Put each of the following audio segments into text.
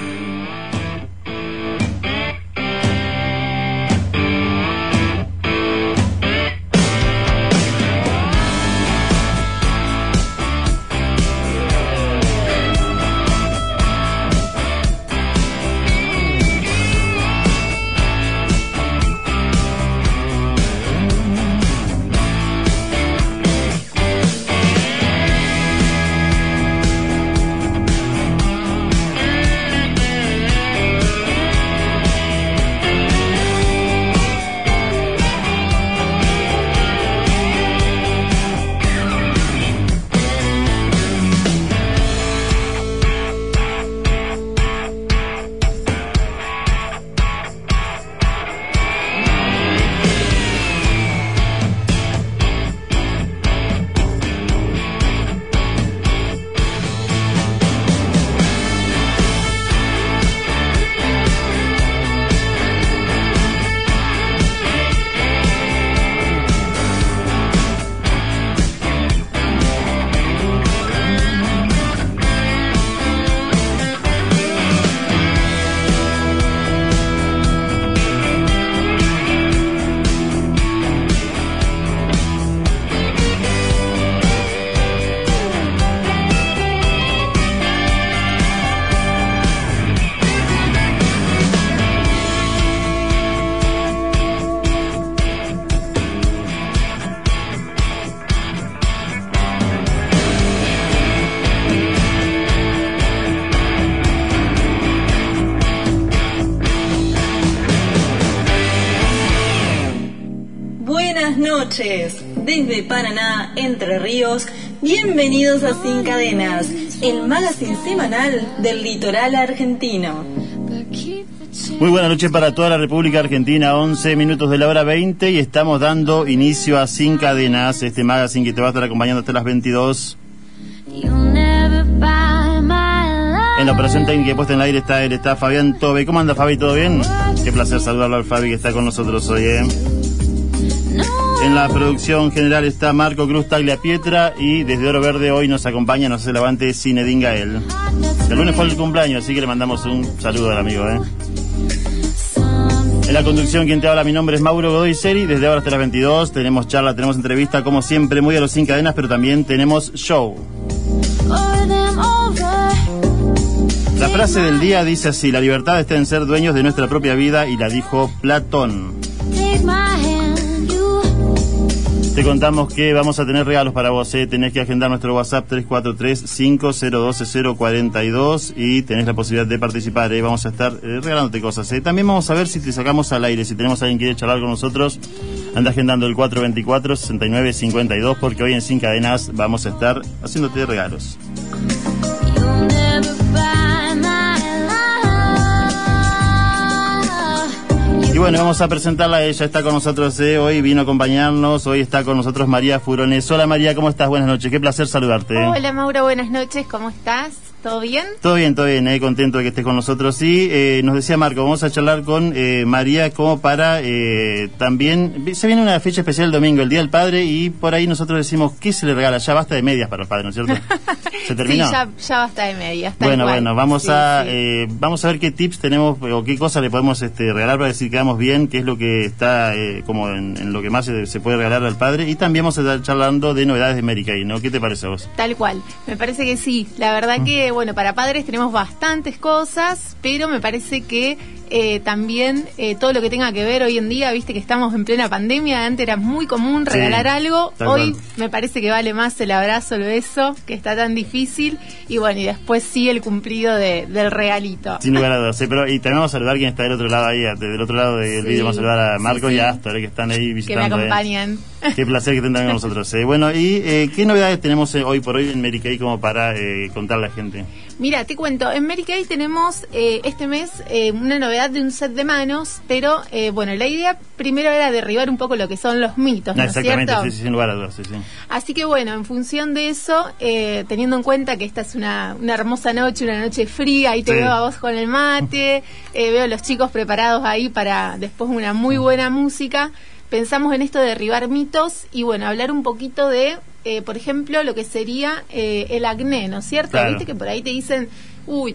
desde Paraná, Entre Ríos, bienvenidos a Sin Cadenas, el magazine semanal del litoral argentino. Muy buena noche para toda la República Argentina, 11 minutos de la hora 20 y estamos dando inicio a Sin Cadenas, este magazine que te va a estar acompañando hasta las 22. En la operación técnica puesta en el aire está, él, está Fabián Tobe. ¿Cómo anda Fabi? ¿Todo bien? Qué placer saludarlo al Fabi que está con nosotros hoy, ¿eh? En la producción general está Marco Cruz Taglia Pietra y desde Oro Verde hoy nos acompaña, nos hace levante Cinedín Gael. El lunes fue el cumpleaños, así que le mandamos un saludo al amigo. ¿eh? En la conducción, quien te habla, mi nombre es Mauro Godoy Seri. Desde ahora hasta las 22 tenemos charla, tenemos entrevista, como siempre, muy a los sin cadenas, pero también tenemos show. La frase del día dice así, la libertad está en ser dueños de nuestra propia vida y la dijo Platón. Te contamos que vamos a tener regalos para vos, ¿eh? tenés que agendar nuestro WhatsApp 343-5012-042 y tenés la posibilidad de participar, ¿eh? vamos a estar eh, regalándote cosas. ¿eh? También vamos a ver si te sacamos al aire, si tenemos a alguien que quiere charlar con nosotros, anda agendando el 424-6952 porque hoy en Sin Cadenas vamos a estar haciéndote regalos. Y bueno, vamos a presentarla. Ella está con nosotros eh, hoy, vino a acompañarnos. Hoy está con nosotros María Furones. Hola María, ¿cómo estás? Buenas noches. Qué placer saludarte. Hola Mauro, buenas noches. ¿Cómo estás? ¿Todo bien? Todo bien, todo bien, eh, contento de que estés con nosotros. Y eh, nos decía Marco, vamos a charlar con eh, María como para eh, también... Se viene una fecha especial el domingo, el Día del Padre, y por ahí nosotros decimos, ¿qué se le regala? Ya basta de medias para el padre, ¿no es cierto? ¿Se terminó? Sí, ya, ya basta de medias. Bueno, bueno, vamos a vamos a ver qué tips tenemos o qué cosas le podemos este, regalar para decir que vamos bien, qué es lo que está como en, lo que más se, puede regalar al padre. Y también vamos a estar charlando de novedades de Kay, ¿no? ¿Qué te parece a vos? Tal cual, me parece que sí. La verdad mm. Bueno, para padres tenemos bastantes cosas, pero me parece que eh, también eh, todo lo que tenga que ver hoy en día, viste que estamos en plena pandemia, antes era muy común regalar algo, hoy me parece que vale más el abrazo, el beso, que está tan difícil, y bueno, y después sí el cumplido del regalito. Sin lugar a dudas, pero y también vamos a saludar quien está del otro lado ahí, del otro lado del vídeo, vamos a saludar a Marco y a Astor, que están ahí visitando. Que me acompañan. Qué placer que estén también con nosotros. bueno, ¿y qué novedades tenemos hoy por hoy en Kay como para contar a la gente? Mira, te cuento, en Mary Kay tenemos este mes una novedad de un set de manos, pero eh, bueno, la idea primero era derribar un poco lo que son los mitos, ¿no, Exactamente, cierto? Sí, sin lugar a dudas, sí, Así que bueno, en función de eso, eh, teniendo en cuenta que esta es una, una, hermosa noche, una noche fría, ahí te veo a vos con el mate, eh, veo a los chicos preparados ahí para después una muy buena música, pensamos en esto de derribar mitos y bueno, hablar un poquito de, por ejemplo, lo que sería el acné, ¿no es cierto? Viste que por ahí te dicen, uy,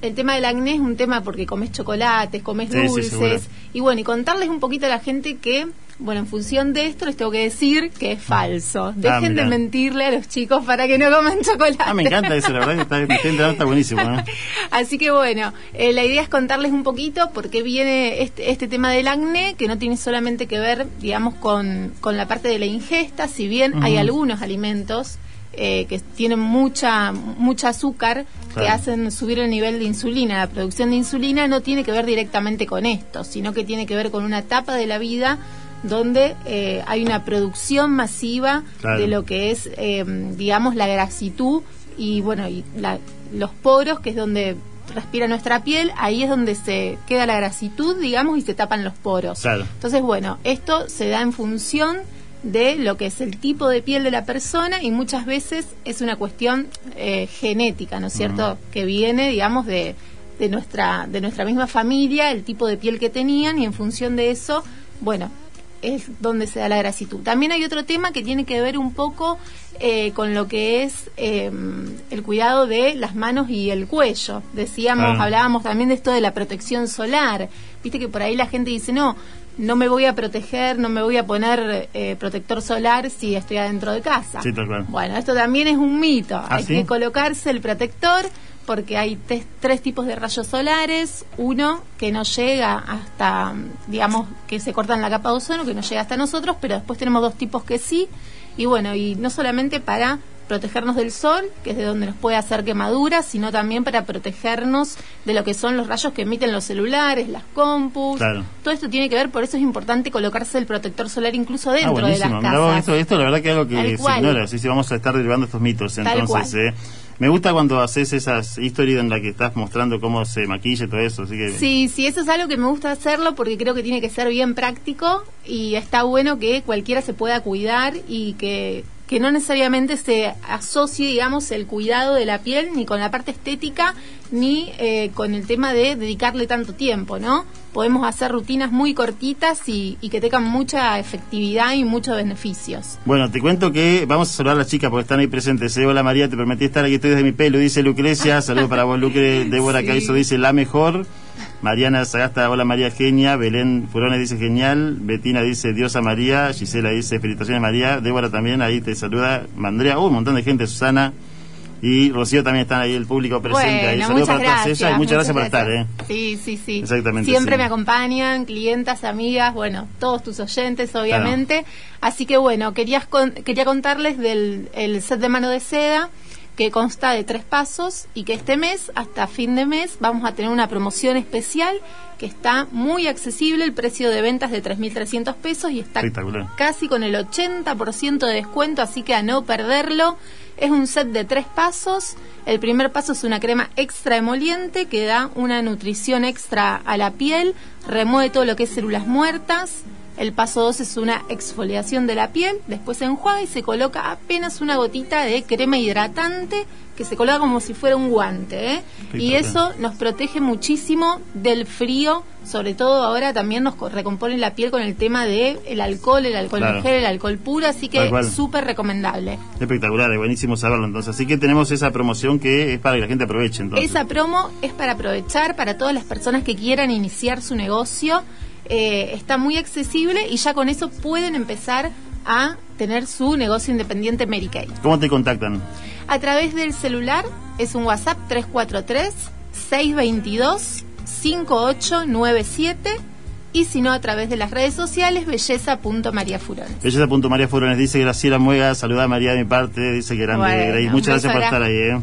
el tema del acné es un tema porque comes chocolates, comes dulces. y bueno, y contarles un poquito a la gente que bueno, en función de esto les tengo que decir que es falso. Ah, Dejen de mentirle a los chicos para que no coman chocolate. Ah, me encanta eso, la verdad que está, está buenísimo. ¿eh? Así que bueno, eh, la idea es contarles un poquito por qué viene este, este, tema del acné, que no tiene solamente que ver, digamos, con, con la parte de la ingesta, si bien hay algunos alimentos eh, que tienen mucha mucha azúcar que hacen subir el nivel de insulina. La producción de insulina no tiene que ver directamente con esto, sino que tiene que ver con una etapa de la vida donde eh, hay una producción masiva de lo que es, eh, digamos, la grasitud y, bueno, y los poros, que es donde respira nuestra piel, ahí es donde se queda la grasitud, digamos, y se tapan los poros. Entonces, bueno, esto se da en función de lo que es el tipo de piel de la persona y muchas veces es una cuestión eh, genética, ¿no es cierto? Que viene, digamos, de, de, nuestra, de nuestra misma familia, el tipo de piel que tenían y en función de eso, bueno, es donde se da la grasitud. También hay otro tema que tiene que ver un poco eh, con lo que es em, el cuidado de las manos y el cuello. Decíamos, hablábamos también de esto de la protección solar. Viste que por ahí la gente dice, no, no me voy a proteger, no me voy a poner eh, protector solar si estoy adentro de casa. Bueno, esto también es un mito. ¿Ah, hay que colocarse el protector porque hay tres tipos de rayos solares, uno que no llega hasta, digamos, que se corta en la capa de ozono, que no llega hasta nosotros, pero después tenemos dos tipos que sí, y bueno, y no solamente para protegernos del sol, que es de donde nos puede hacer quemaduras, sino también para protegernos de lo que son los rayos que emiten los celulares, las compus. Todo esto tiene que ver, por eso es importante colocarse el protector solar incluso dentro de las casas. Esto, esto la verdad que es algo que se ignora, así si vamos a estar derivando estos mitos. Entonces, eh, me gusta cuando haces esas historias en las que estás mostrando cómo se maquilla y todo eso. Así que... Sí, sí, eso es algo que me gusta hacerlo porque creo que tiene que ser bien práctico y está bueno que cualquiera se pueda cuidar y que que no necesariamente se asocie, digamos, el cuidado de la piel ni con la parte estética ni eh, con el tema de dedicarle tanto tiempo, ¿no? Podemos hacer rutinas muy cortitas y, que tengan mucha efectividad y muchos beneficios. Bueno, te cuento que vamos a saludar a las chicas porque están ahí presentes. ¿eh? Hola María, te permití estar aquí, estoy desde mi pelo, dice Lucrecia. Saludos para vos, Lucre. Débora Caizo dice la mejor. Mariana Sagasta, hola María Genia, Belén Furones dice genial, Betina dice Diosa María, Gisela dice felicitaciones María, Débora también, ahí te saluda, Mandrea, uh, un montón de gente, Susana y Rocío también están ahí, el público presente ahí. Saludos para todas ellas y muchas, gracias, por estar. ¿eh? Sí, sí, sí. Exactamente. Siempre me acompañan, clientas, amigas, bueno, todos tus oyentes, obviamente. Así que bueno, querías quería contarles del el set de mano de seda que consta de tres pasos y que este mes, hasta fin de mes, vamos a tener una promoción especial que está muy accesible, el precio de ventas de 3.300 pesos y está casi con el 80% de descuento, así que a no perderlo. Es un set de tres pasos. El primer paso es una crema extra emoliente que da una nutrición extra a la piel, remueve todo lo que es células muertas, el paso 2 es una exfoliación de la piel, después se enjuaga y se coloca apenas una gotita de crema hidratante que se coloca como si fuera un guante. ¿eh? Y eso nos protege muchísimo del frío, sobre todo ahora también nos recompone la piel con el tema del el alcohol, el alcohol en gel, el alcohol puro, así que es súper recomendable. Espectacular, es buenísimo saberlo entonces. Así que tenemos esa promoción que es para que la gente aproveche. Entonces. Esa promo es para aprovechar para todas las personas que quieran iniciar su negocio eh, está muy accesible y ya con eso pueden empezar a tener su negocio independiente Mary Kay. ¿Cómo te contactan? A través del celular, es un WhatsApp 343-622-5897 y si no a través de las redes sociales belleza.mariafurones. Belleza.mariafurones dice Graciela Muega, saluda a María de mi parte, dice que grande. Muchas gracias por estar ahí. ¿eh?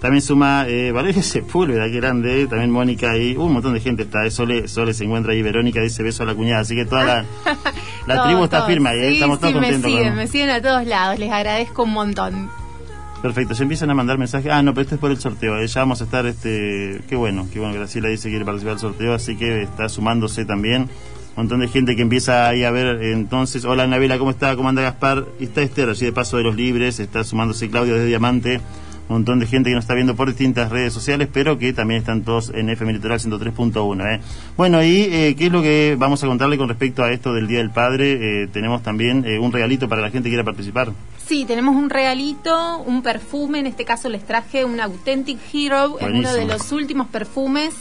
También suma eh, Valeria Sepúlveda, que grande, también Mónica y un montón de gente está. Eh, Sole, Sole se encuentra ahí, Verónica dice beso a la cuñada, así que toda la, la tribu está firme ahí, ¿eh? estamos todos contentos. Me siguen, me siguen a todos lados, les agradezco un montón. Perfecto, se empiezan a mandar mensajes. Ah, no, pero esto es por el sorteo. Eh, ya vamos a estar, este, qué bueno, qué bueno. Graciela dice que quiere participar del sorteo, así que está sumándose también. Un montón de gente que empieza ahí a ver. Entonces, hola Navela, ¿cómo está? ¿Cómo anda Gaspar? Y está Esther, allí de paso de los libres. Está sumándose Claudio desde Diamante. Un montón de gente que nos está viendo por distintas redes sociales, pero que también están todos en FM Litoral 103.1. ¿eh? Bueno, y eh, qué es lo que vamos a contarle con respecto a esto del Día del Padre. Eh, tenemos también eh, un regalito para la gente que quiera participar. Sí, tenemos un regalito, un perfume, en este caso les traje un Authentic Hero, es uno de los últimos perfumes.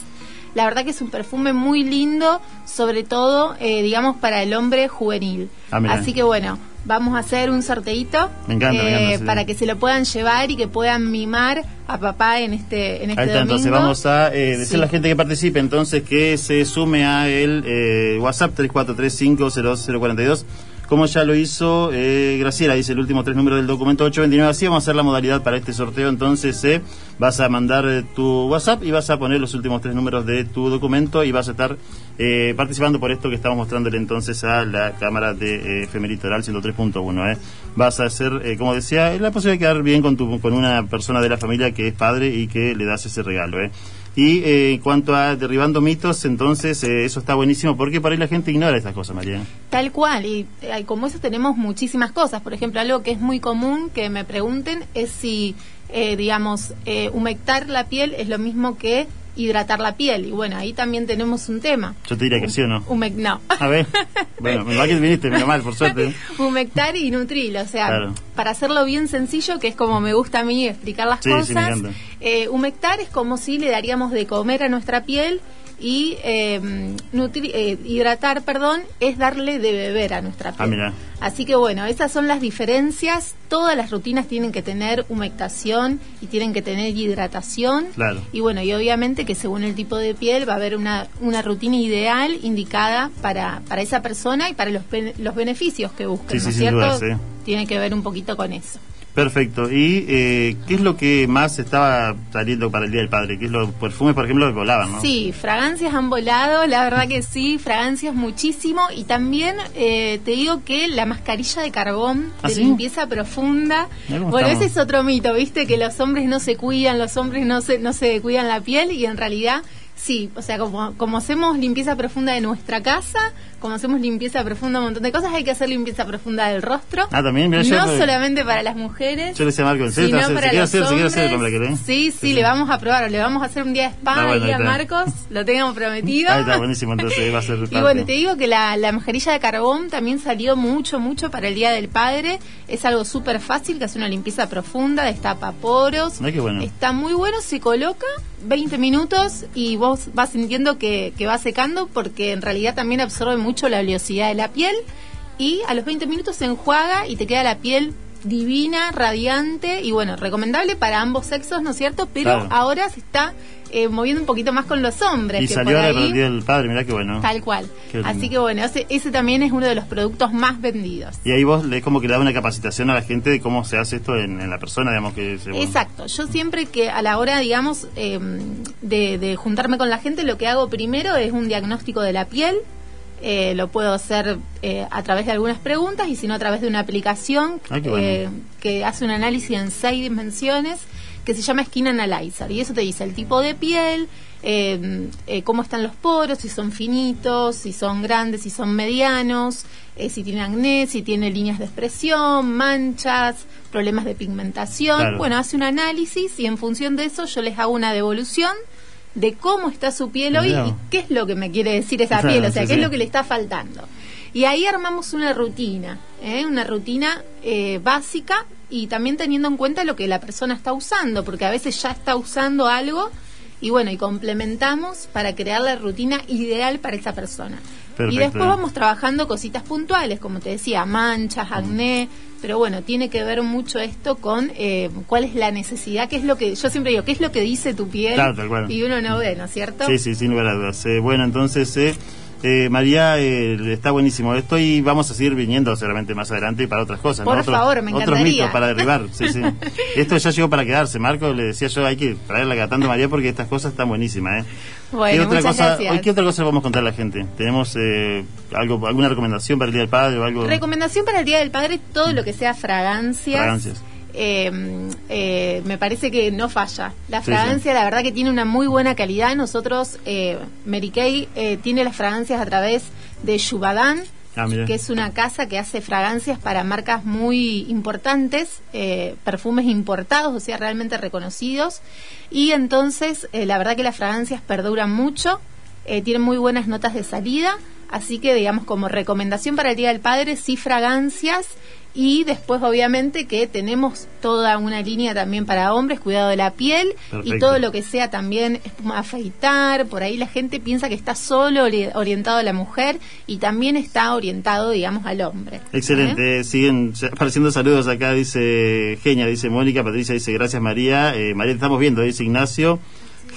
La verdad que es un perfume muy lindo, sobre todo, eh, digamos, para el hombre juvenil. Ah. Así que bueno, vamos a hacer un sorteito Me encanta, me encanta, sí. para que se lo puedan llevar y que puedan mimar a papá en este, en este Ahí está, entonces domingo. vamos a eh, decirle Sí. a la gente que participe, entonces que se sume a el eh, WhatsApp 34350042, como ya lo hizo eh, Graciela, dice el último tres números del documento 829. Así vamos a hacer la modalidad para este sorteo, entonces eh, vas a mandar eh, tu WhatsApp y vas a poner los últimos tres números de tu documento y vas a estar eh, participando por esto que estamos mostrándole entonces a la cámara de eh, FM Litoral 103.1. Eh. Vas a hacer, como decía, la posibilidad de quedar bien con, tu, con una persona de la familia que es padre y que le das ese regalo. Eh. Y eh, en cuanto a derribando mitos, entonces eh, eso está buenísimo porque por ahí la gente ignora estas cosas, María. Tal cual, y eh, como eso tenemos muchísimas cosas. Por ejemplo, algo que es muy común que me pregunten es si, eh, digamos, humectar la piel es lo mismo que hidratar la piel. Y bueno, ahí también tenemos un tema. Yo te diría que sí o no. Humec no. A ver, bueno, me va que viniste, mal, por suerte. Humectar y nutrir, o sea, Claro. para hacerlo bien sencillo, que es como me gusta a mí explicar las Sí, sí, me cosas, eh, humectar es como si le daríamos de comer a nuestra piel y eh, nutri- eh, hidratar, perdón, es darle de beber a nuestra piel. Ah, mira. Así que bueno, esas son las diferencias. Todas las rutinas tienen que tener humectación y tienen que tener hidratación. Claro. Y bueno, y obviamente que según el tipo de piel va a haber una, una rutina ideal indicada para, para esa persona y para los, los beneficios que busquen, Sí, ¿no sí, cierto? duda, sí. Tiene que ver un poquito con eso. Perfecto. ¿Y eh, qué es lo que más estaba saliendo para el Día del Padre? ¿Qué es los perfumes, por ejemplo, que volaban, no? Sí, fragancias han volado, la verdad que sí, fragancias muchísimo. Y también eh, te digo que la mascarilla de carbón ¿Ah, de sí? limpieza profunda. Bueno, estamos. ese es otro mito, ¿viste? Que los hombres no se cuidan, los hombres no se, no se cuidan la piel y en realidad sí, o sea, como, como hacemos limpieza profunda de nuestra casa, como hacemos limpieza profunda un montón de cosas, hay que hacer limpieza profunda del rostro. Ah, también, mirá, no yo- solamente para las mujeres. Yo le decía a Marco, ¿en serio? sino ¿Se- se para los hacer? ¿Se quiere hacer hombres. hombre que Sí, sí, le vamos a probar, le vamos a hacer un día de spa Ah, bueno, a. Marcos, lo tenemos prometido. Ahí está, buenísimo, entonces va a ser Y bueno, te digo que la, la mascarilla de carbón también salió mucho, mucho para el Día del Padre. Es algo súper fácil, que hace una limpieza profunda, destapa poros. Ay, qué bueno. Está muy bueno, se coloca 20 minutos y vos vas sintiendo que, que va secando porque en realidad también absorbe mucho la oleosidad de la piel y a los 20 minutos se enjuaga y te queda la piel divina, radiante y bueno, recomendable para ambos sexos, ¿no es cierto? Pero Claro. ahora se está eh, moviendo un poquito más con los hombres. Y que salió por ahí- el Padre, mirá qué bueno. Tal cual. Así que bueno, ese, ese también es uno de los productos más vendidos. Y ahí vos le como que le da una capacitación a la gente de cómo se hace esto en, en la persona, digamos que se... Exacto. Yo siempre que a la hora, digamos, eh, de, de juntarme con la gente, lo que hago primero es un diagnóstico de la piel. Eh, lo puedo hacer eh, a través de algunas preguntas y si no a través de una aplicación Ah, bueno. eh, que hace un análisis en seis dimensiones que se llama Skin Analyzer y eso te dice el tipo de piel, eh, eh, cómo están los poros, si son finitos, si son grandes, si son medianos, eh, si tiene acné, si tiene líneas de expresión, manchas, problemas de pigmentación. Claro. Bueno, hace un análisis y en función de eso yo les hago una devolución de cómo está su piel hoy y qué es lo que me quiere decir esa Claro, piel, o sea, sí, qué sí. es lo que le está faltando. Y ahí armamos una rutina, ¿eh? una rutina eh, básica y también teniendo en cuenta lo que la persona está usando, porque a veces ya está usando algo y bueno, y complementamos para crear la rutina ideal para esa persona. Perfecto. Y después vamos trabajando cositas puntuales, como te decía, manchas, acné, pero bueno, tiene que ver mucho esto con eh, cuál es la necesidad, qué es lo que, yo siempre digo, qué es lo que dice tu piel Claro, tal cual. y uno no ve, ¿no es cierto? Sí, sí, sin lugar a dudas. Eh, bueno, entonces, eh, eh, María, eh, está buenísimo esto y vamos a seguir viniendo seguramente más adelante para otras cosas. ¿no? Por Otros- favor, me Otros encantaría. mitos para derribar, sí, sí. Esto ya llegó para quedarse. Marco le decía yo, hay que traerla cada tanto María porque estas cosas están buenísimas, ¿eh? Bueno, ¿Qué otra muchas cosa, gracias. hoy, ¿Qué otra cosa le vamos a contar a la gente? ¿Tenemos eh, algo, alguna recomendación para el Día del Padre o algo? Recomendación para el Día del Padre, todo lo que sea fragancias. Fragancias. Eh, eh, me parece que no falla. La Sí, fragancia, la verdad que tiene una muy buena calidad. Nosotros, eh, Mary Kay eh, tiene las fragancias a través de Yubadan, Ah, que es una casa que hace fragancias para marcas muy importantes, eh, perfumes importados, o sea, realmente reconocidos. Y entonces, la verdad que las fragancias perduran mucho, tienen muy buenas notas de salida. Así que, digamos, como recomendación para el Día del Padre, sí fragancias y después obviamente que tenemos toda una línea también para hombres, cuidado de la piel y todo lo que sea también afeitar, por ahí la gente piensa que está solo ori- orientado a la mujer y también está orientado, digamos, al hombre. ¿Eh? Excelente, siguen apareciendo saludos acá, dice Genia, dice Mónica, Patricia dice gracias María, eh, María te estamos viendo, dice Ignacio,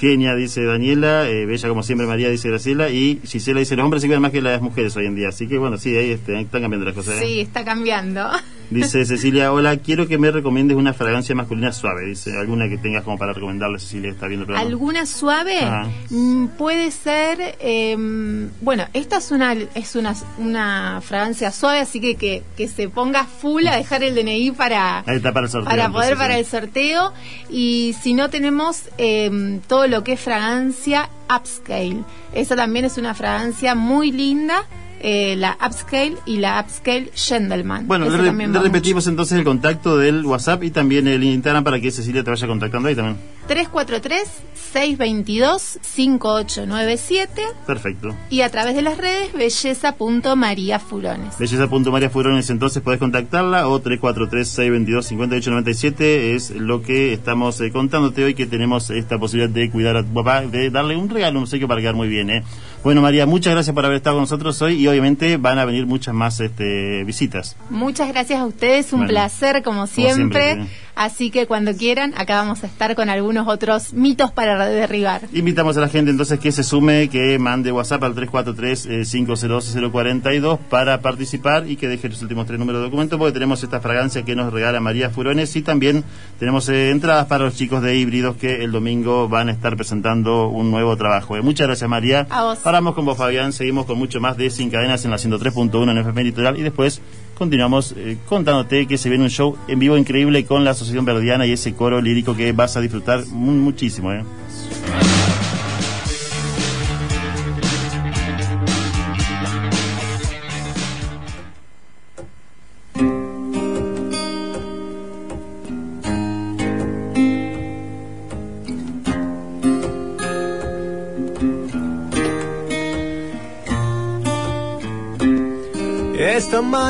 Genia dice Daniela, eh, Bella como siempre María dice Graciela y Gisela dice los hombres se cuidan más que las mujeres hoy en día, así que bueno, sí, ahí están cambiando las cosas. ¿eh? Sí, está cambiando. Dice Cecilia, hola, quiero que me recomiendes una fragancia masculina suave, dice, alguna que tengas como para recomendarle, Cecilia, está viendo el programa. ¿Alguna suave? Ajá. Mm, puede ser, em, bueno, esta es una es una, una fragancia suave, así que, que que se ponga full a dejar el DNI para Ahí está para el sorteo. para poder entonces, para ¿eh? el sorteo y si no tenemos em, todo lo que es fragancia upscale esa también es una fragancia muy linda eh, la upscale y la upscale gentleman Bueno, le, repetimos entonces el contacto del WhatsApp y también el Instagram para que Cecilia te vaya contactando ahí también. 343-622-5897 Perfecto. y a través de las redes belleza.mariafurones. Belleza.maría Furones, entonces podés contactarla o 343-622-5897 es lo que estamos eh, contándote hoy que tenemos esta posibilidad de cuidar a tu papá, de darle un regalo, un obsequio para quedar muy bien. ¿eh? Bueno, María, muchas gracias por haber estado con nosotros hoy y obviamente van a venir muchas más este, visitas. Muchas gracias a ustedes, un Bueno, placer como siempre. siempre, sí. Así que cuando quieran, acá vamos a estar con algunos otros mitos para derribar. Invitamos a la gente entonces que se sume, que mande WhatsApp al 343-502-042 para participar y que deje los últimos tres números de documento porque tenemos esta fragancia que nos regala María Furones y también tenemos eh, entradas para los chicos de híbridos que el domingo van a estar presentando un nuevo trabajo. Eh, muchas gracias María. A vos. Paramos con vos Fabián, seguimos con mucho más de Sin Cadenas en la 103.1 en FM Litoral y después continuamos eh, contándote que se viene un show en vivo increíble con la Asociación Verdiana y ese coro lírico que vas a disfrutar mu- muchísimo. ¿eh?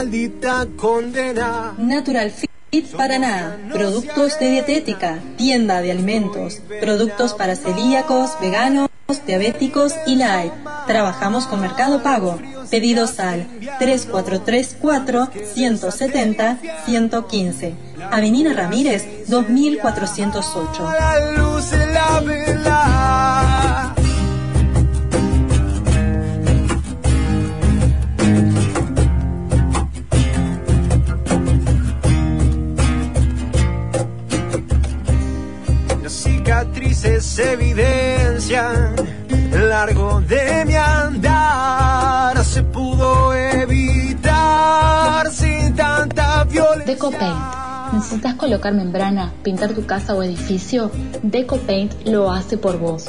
Maldita condena. Natural Fit Paraná, productos de dietética, tienda de alimentos, productos para celíacos, veganos, diabéticos y light. Trabajamos con Mercado Pago. Pedidos al 3434 170 115. Avenida Ramírez 2408. Cicatrices evidencian el largo de mi andar. Se pudo evitar sin tanta violencia. DecoPaint. ¿Necesitas colocar membrana, pintar tu casa o edificio? DecoPaint lo hace por vos.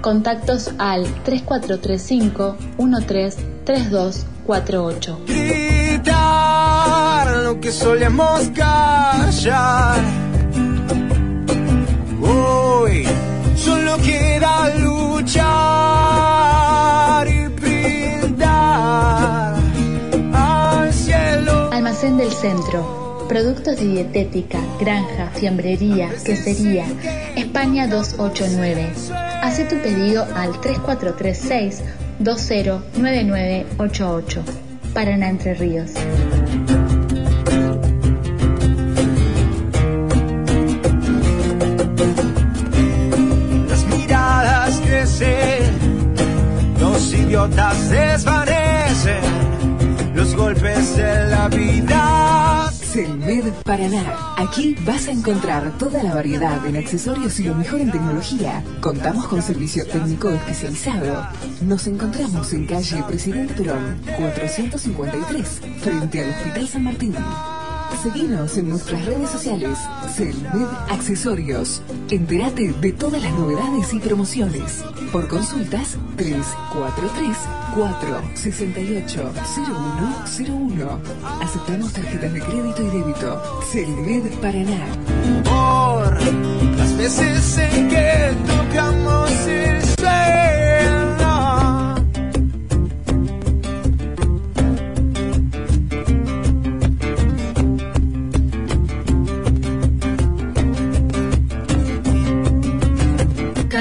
Contactos al 3435 133248. gritar lo que solemos callar. Solo queda luchar y brindar al cielo. Almacén del Centro. Productos de dietética, granja, fiambrería, quesería. España 289. Hace tu pedido al 3436 209988. Paraná Entre Ríos. Los idiotas desvanecen, los golpes de la vida. Selmed Paraná. Aquí vas a encontrar toda la variedad en accesorios y lo mejor en tecnología. Contamos con servicio técnico especializado. Nos encontramos en calle Presidente Perón, 453, frente al Hospital San Martín. Seguinos en nuestras redes sociales. Selmed Accesorios. Entérate de todas las novedades y promociones. Por consultas 343 468 0101. Aceptamos tarjetas de crédito y débito. Selmed Paraná. Por las veces en que tocamos el suelo.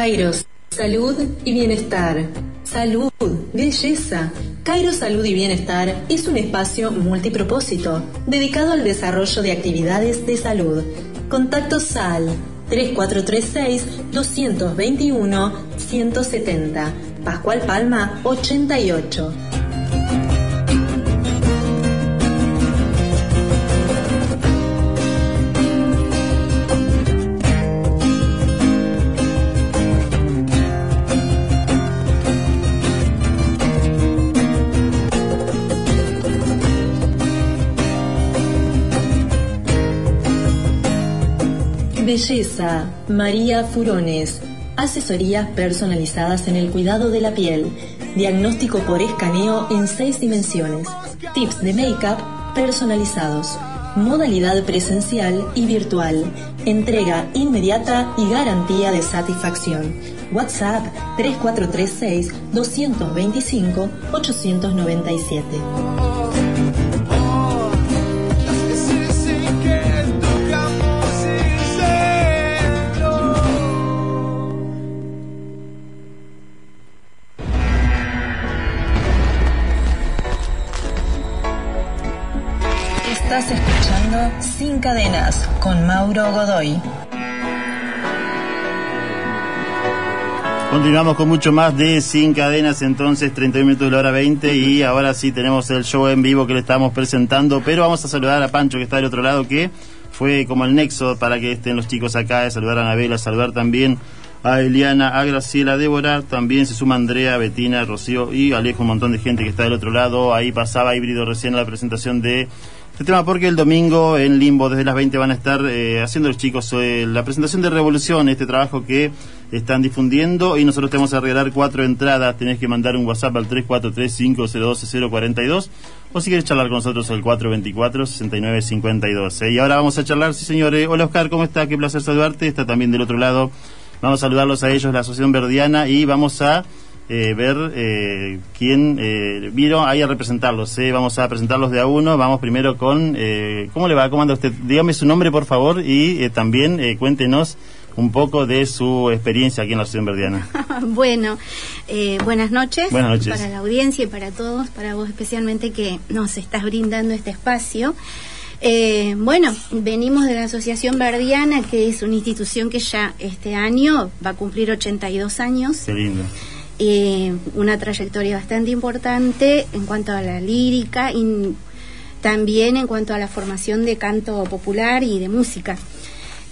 Kairos, salud y bienestar. Salud, belleza. Kairos Salud y Bienestar es un espacio multipropósito dedicado al desarrollo de actividades de salud. Contacto SAL 3436-221-170. Pascual Palma 88. Belleza, María Furones. Asesorías personalizadas en el cuidado de la piel. Diagnóstico por escaneo en seis dimensiones. Tips de make-up personalizados. Modalidad presencial y virtual. Entrega inmediata y garantía de satisfacción. WhatsApp 3436 225 897. Cadenas con Mauro Godoy. Continuamos con mucho más de Sin Cadenas, entonces 31 minutos de la hora 20 y ahora sí tenemos el show en vivo que le estamos presentando, pero vamos a saludar a Pancho que está del otro lado, que fue como el nexo para que estén los chicos acá, de saludar a Anabela, saludar también a Eliana, a Graciela, a Débora, también se suma Andrea, Betina, Rocío y Alejo, un montón de gente que está del otro lado, ahí pasaba híbrido recién la presentación de este tema porque el domingo en Limbo desde las 20 van a estar eh, haciendo los chicos eh, la presentación de Revolución, este trabajo que están difundiendo y nosotros te vamos a regalar cuatro entradas. Tenés que mandar un WhatsApp al 343-502-042 o si quieres charlar con nosotros al 424-6952. ¿eh? Y ahora vamos a charlar, sí señores. Hola Oscar, ¿cómo está? Qué placer saludarte. Está también del otro lado. Vamos a saludarlos a ellos, la Asociación Verdiana, y vamos a eh, ver eh, quién eh, vino ahí a representarlos. ¿eh? Vamos a presentarlos de a uno. Vamos primero con... Eh, ¿Cómo le va? ¿Cómo anda usted? Dígame su nombre, por favor, y eh, también eh, cuéntenos un poco de su experiencia aquí en la Asociación Verdiana. Bueno, eh, buenas noches. Buenas noches. Para la audiencia y para todos, para vos especialmente que nos estás brindando este espacio. Eh, bueno, venimos de la Asociación Verdiana, que es una institución que ya este año va a cumplir 82 años. Qué lindo. Eh, una trayectoria bastante importante en cuanto a la lírica y también en cuanto a la formación de canto popular y de música.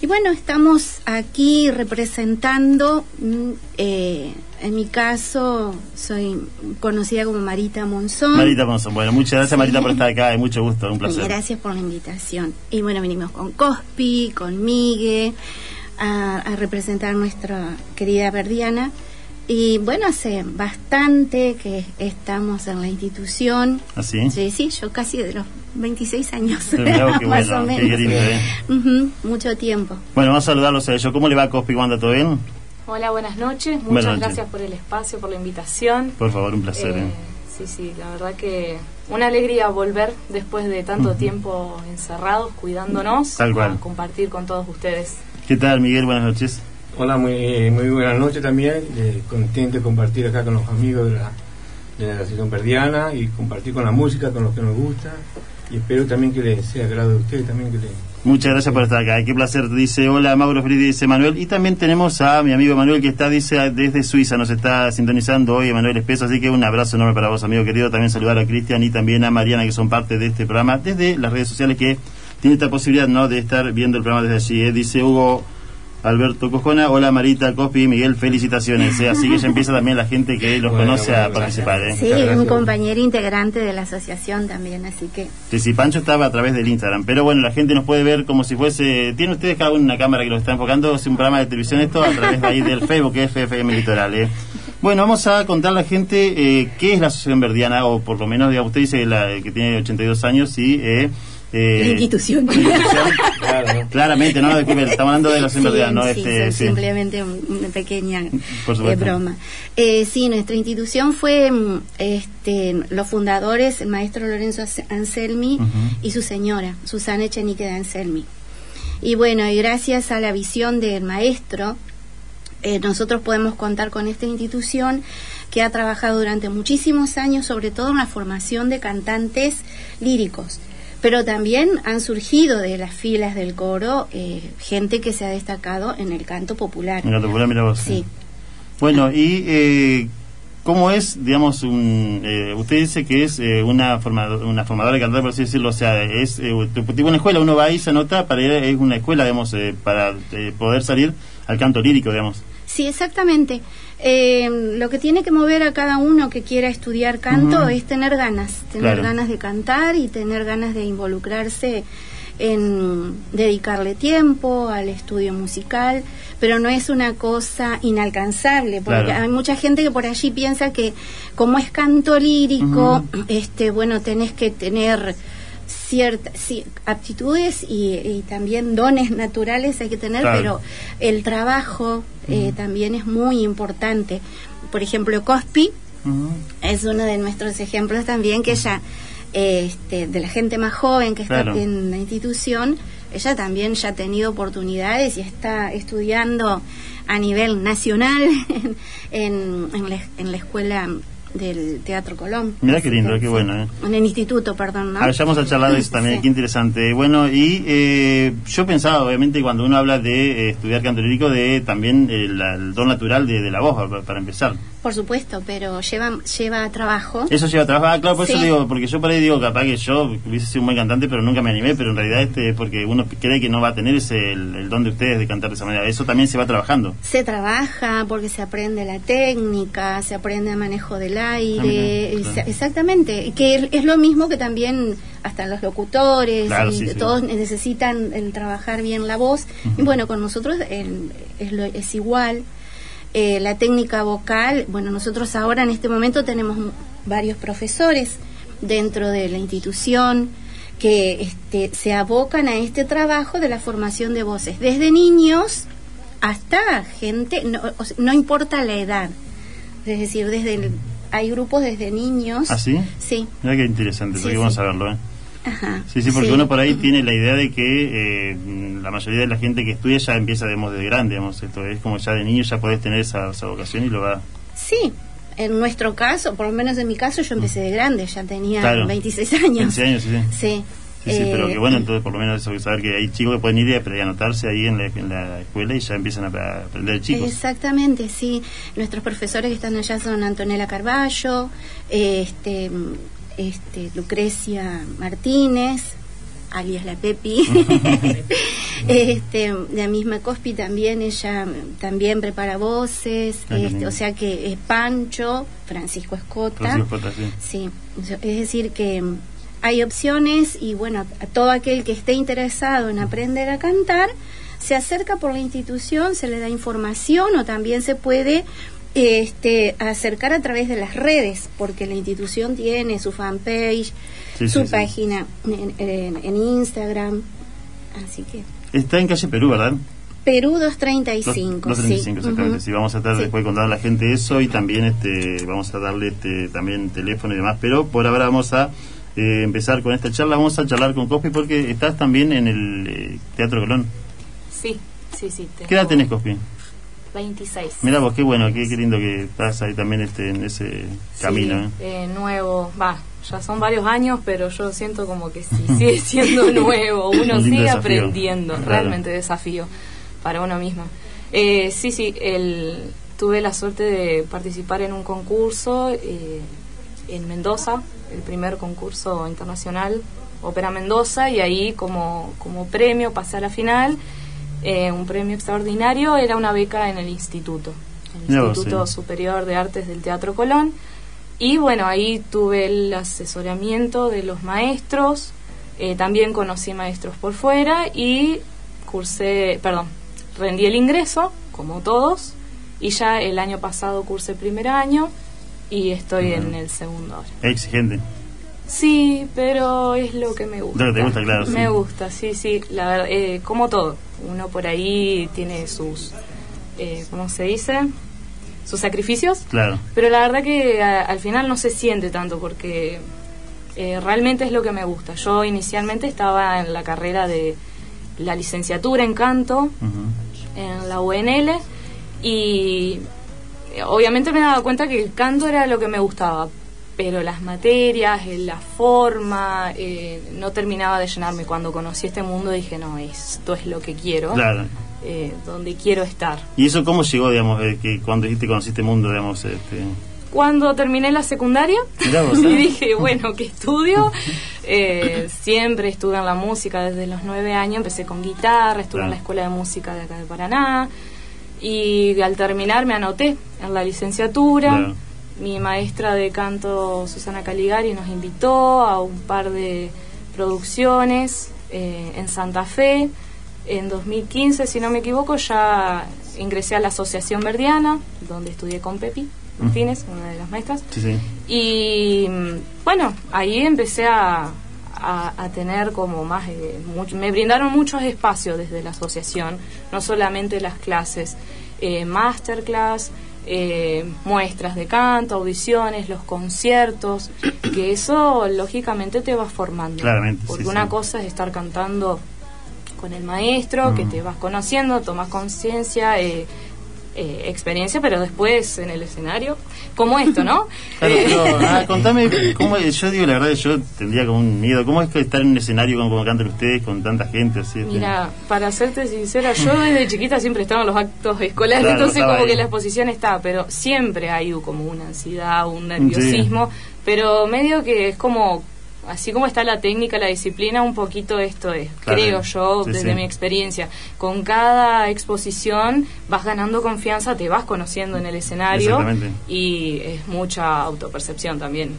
Y bueno, estamos aquí representando, mm, eh, en mi caso, soy conocida como Marita Monzón. Marita Monzón. Bueno, muchas gracias Marita por estar acá. Es mucho gusto, un placer. Gracias por la invitación. Y bueno, venimos con Cospi, con Migue, a, a representar nuestra querida Verdiana. Y bueno, hace bastante que estamos en la institución. ¿Así? Sí, sí, yo casi de los 26 años. Más bueno, o qué menos. lindo, ¿eh? Ujú, mucho tiempo. Bueno, vamos a saludarlos a ellos. ¿Cómo le va, Cospi? ¿Cómo anda? ¿Todo bien? Hola, buenas noches. Muchas Buenas noches. gracias por el espacio, por la invitación. Por favor, un placer. Eh, ¿eh? Sí, sí, la verdad que una alegría volver después de tanto tiempo encerrados, cuidándonos, Tal cual. a compartir con todos ustedes. ¿Qué tal, Miguel? Buenas noches. Hola, muy, muy buenas noches también. eh, contento de compartir acá con los amigos de la, Asociación Perdiana y compartir con la música, con los que nos gusta. Y espero también que les sea agrado de ustedes, también que les... Muchas gracias por estar acá. Qué placer. Dice, hola, Mauro Fridi, dice Manuel. Y también tenemos a mi amigo Manuel que está, dice, desde Suiza. Nos está sintonizando hoy, Manuel Espeso. Así que un abrazo enorme para vos, amigo querido. También saludar a Cristian y también a Mariana, que son parte de este programa, desde las redes sociales que tiene esta posibilidad, ¿no?, de estar viendo el programa desde allí. ¿eh? Dice Hugo Alberto Cojona, hola Marita, Cospi, Miguel, felicitaciones. ¿eh? Así que ya empieza también la gente que los Bueno, conoce bueno, a participar. ¿eh? Sí, un compañero integrante de la asociación también, así que Que si Pancho estaba a través del Instagram, pero bueno, la gente nos puede ver como si fuese. ¿Tienen ustedes cada uno una cámara que lo está enfocando? Es un programa de televisión esto a través de ahí del Facebook, que es FFM Litoral. ¿eh? Bueno, vamos a contar a la gente eh, qué es la Asociación Verdiana, o por lo menos, digamos, usted dice que, la- que tiene 82 años y. Eh, la institución. la institución, Claramente, no, estamos hablando de Asociación Sí, no este. sí. simplemente un- una pequeña eh, broma. Eh, sí, nuestra institución fue mm, este, los fundadores, el maestro Lorenzo Anselmi y su señora, Susana Echenique de Anselmi. Y bueno, y gracias a la visión del maestro, eh, nosotros podemos contar con esta institución que ha trabajado durante muchísimos años, sobre todo en la formación de cantantes líricos. Pero también han surgido de las filas del coro eh, gente que se ha destacado en el canto popular. Mira, te mira vos. Sí. Bueno, y eh, ¿cómo es, digamos, un, eh, usted dice que es eh, una, formado- una formadora de cantar, por así decirlo, o sea, es eh, tipo una escuela, uno va ahí, se anota para ir, es una escuela, digamos, eh, para eh, poder salir al canto lírico, digamos. Sí, exactamente. Eh, lo que tiene que mover a cada uno que quiera estudiar canto es tener ganas, tener Claro. ganas de cantar y tener ganas de involucrarse en dedicarle tiempo al estudio musical, pero no es una cosa inalcanzable, porque Claro. hay mucha gente que por allí piensa que como es canto lírico, este bueno, tenés que tener ciertas sí, aptitudes y, y también dones naturales hay que tener, Claro. pero el trabajo eh, también es muy importante. Por ejemplo, Cospi es uno de nuestros ejemplos también que ella, eh, este, de la gente más joven que está Claro. en la institución, ella también ya ha tenido oportunidades y está estudiando a nivel nacional en, en, en la, en la escuela del Teatro Colón. Mira qué lindo, qué bueno, ¿eh? En el instituto, perdón, ¿no? A ver, ya vamos a charlar de eso también, Sí. qué interesante. Bueno, y eh, yo pensaba, obviamente, cuando uno habla de eh, estudiar canto lírico, de también eh, la- el don natural de, de la voz, para, para empezar. Por supuesto, pero lleva, lleva trabajo. Eso lleva trabajo. Ah, claro, por eso Sí. digo, porque yo por ahí digo, capaz que yo hubiese sido un buen cantante, pero nunca me animé, pero en realidad este es porque uno cree que no va a tener ese el, el don de ustedes de cantar de esa manera. Eso también se va trabajando. Se trabaja porque se aprende la técnica, se aprende el manejo del Ah, mira, y claro. se- exactamente, que es, lo mismo que también hasta los locutores, Claro, y sí, sí. todos necesitan el trabajar bien la voz, y bueno, con nosotros el- es, lo- es igual. Eh, la técnica vocal, bueno, nosotros ahora en este momento tenemos varios profesores dentro de la institución que este, se abocan a este trabajo de la formación de voces, desde niños hasta gente, no, no importa la edad, es decir, desde el- hay grupos desde niños. ¿Ah, sí? Sí, Mira qué interesante, Sí, porque sí. vamos a verlo, ¿eh? ajá. Sí, sí, porque uno por ahí tiene la idea de que eh, la mayoría de la gente que estudia ya empieza, digamos, de grande, digamos, esto es como ya de niño ya podés tener esa, esa vocación y lo va... Sí, en nuestro caso, por lo menos en mi caso, yo empecé de grande, ya tenía Claro. 26 años. 15 años, sí, sí. Sí. Pero Eh, que bueno, entonces por lo menos eso, saber que hay chicos que pueden ir y anotarse ahí en la, en la escuela y ya empiezan a, aprender chicos. Exactamente, sí. Nuestros profesores que están allá son Antonella Carballo, este, este, Lucrecia Martínez, alias la Pepi. este, la misma Cospi también, ella también prepara voces, Ah, este, o sea que es Pancho, Francisco Escota. Francisco Escota, sí. Sí, es decir que hay opciones y bueno, a todo aquel que esté interesado en aprender a cantar, se acerca por la institución, se le da información o también se puede este, acercar a través de las redes, porque la institución tiene su fanpage, Sí, su sí, sí. página en, en- en Instagram, así que Está en calle Perú, ¿verdad? Perú 235, 235, sí. exactamente. Sí, vamos a estar después contando a la gente eso y también este vamos a darle este, también teléfono y demás. Pero por ahora vamos a eh, empezar con esta charla. Vamos a charlar con Cospi porque estás también en el eh, Teatro Colón. Sí, sí, sí. ¿Qué edad tenés, Cospi? 26. Mira vos, qué bueno, qué, qué lindo que estás ahí también este, en ese camino. ¿eh? Sí, eh, nuevo, va, ya son varios años, pero yo siento como que sí, sigue siendo nuevo, uno sigue desafío. aprendiendo, Claro. realmente desafío para uno mismo. Eh, sí, sí, el, tuve la suerte de participar en un concurso eh, en Mendoza, el primer concurso internacional, Ópera Mendoza, y ahí como, como premio pasé a la final eh, un premio extraordinario, era una beca en el instituto, el Instituto sí. Superior de Artes del Teatro Colón. Y bueno, ahí tuve el asesoramiento de los maestros, eh, también conocí maestros por fuera y cursé, perdón, rendí el ingreso, como todos, y ya el año pasado cursé primer año y estoy en el segundo ahora. Exigente. Sí, pero es lo que me gusta. Lo que te gusta, claro, sí. Me gusta, sí, sí. La verdad, eh, como todo, uno por ahí tiene sus, eh, ¿cómo se dice? Sus sacrificios. Claro. Pero la verdad que a- al final no se siente tanto porque eh, realmente es lo que me gusta. Yo inicialmente estaba en la carrera de la licenciatura en canto en la UNL y obviamente me daba cuenta que el canto era lo que me gustaba, pero las materias, eh, la forma, eh, no terminaba de llenarme. Cuando conocí este mundo dije, no, esto es lo que quiero, Claro. eh, donde quiero estar. ¿Y eso cómo llegó, digamos, eh, que cuando dijiste conociste mundo, digamos, este... Cuando terminé la secundaria vos, y ¿eh? dije, bueno, ¿qué estudio? Eh, siempre estuve en la música desde los nueve años, empecé con guitarra, estuve en la escuela de música de acá de Paraná y al terminar me anoté en la licenciatura. Claro. Mi maestra de canto, Susana Caligari, nos invitó a un par de producciones eh, en Santa Fe. En 2015, si no me equivoco, ya ingresé a la Asociación Verdiana, donde estudié con Pepi Martínez, una de las maestras. Sí, sí. Y mm, bueno, ahí empecé a, a, a tener como más, eh, mucho- me brindaron muchos espacios desde la asociación, no solamente las clases, eh, masterclass, eh, muestras de canto, audiciones, los conciertos, que eso lógicamente te va formando. Claramente, Porque sí, una sí. cosa es estar cantando con el maestro, que Mm. te vas conociendo, tomas conciencia, eh, eh, experiencia, pero después en el escenario, como esto, ¿no? Claro, Eh, pero, ah, contame, ¿cómo yo digo la verdad, yo tendría como un miedo. ¿Cómo es que estar en un escenario como, como cantan ustedes con tanta gente? Así? Mira, para serte sincera, yo desde chiquita siempre estaba en los actos escolares, Claro, entonces como ahí. que la exposición está, pero siempre hay como una ansiedad, un nerviosismo, pero medio que es como, así como está la técnica, la disciplina, un poquito esto es, Claro. creo yo, Sí, desde sí. mi experiencia. Con cada exposición vas ganando confianza, te vas conociendo en el escenario y es mucha autopercepción también.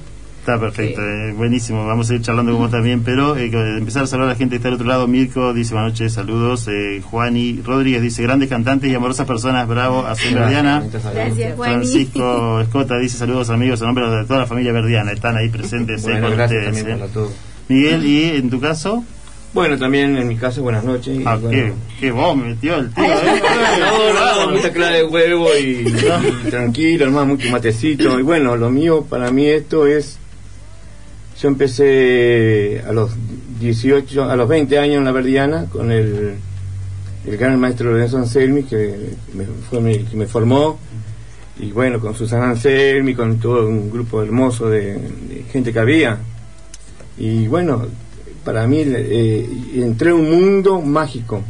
Está perfecto, eh, buenísimo. Vamos a ir charlando con vos también, pero eh, empezar a saludar a la gente que está al otro lado. Mirko dice buenas noches, saludos. Eh, Juani Rodríguez dice grandes cantantes y amorosas personas, bravo, a Soy Verdiana. Gracias, Juani. Francisco Escota dice saludos amigos en nombre de toda la familia Verdiana. Están ahí presentes eh, Bueno, con gracias ustedes. también eh. para todos. Miguel, ¿y en tu caso? Bueno, también en mi caso, buenas noches. y Ah, bueno, qué, qué vos me metió el tío. eh. No, no, no, mucha clara de huevo y, y tranquilo, nomás mucho matecito. Y bueno, lo mío, para mí esto es... Yo empecé a los 18, a los 20 años en la Verdiana con el, el gran maestro Lorenzo Anselmi, que me, fue mi- que me formó. Y bueno, con Susana Anselmi, con todo un grupo hermoso de, gente que había. Y bueno, para mí eh, entré en un mundo mágico,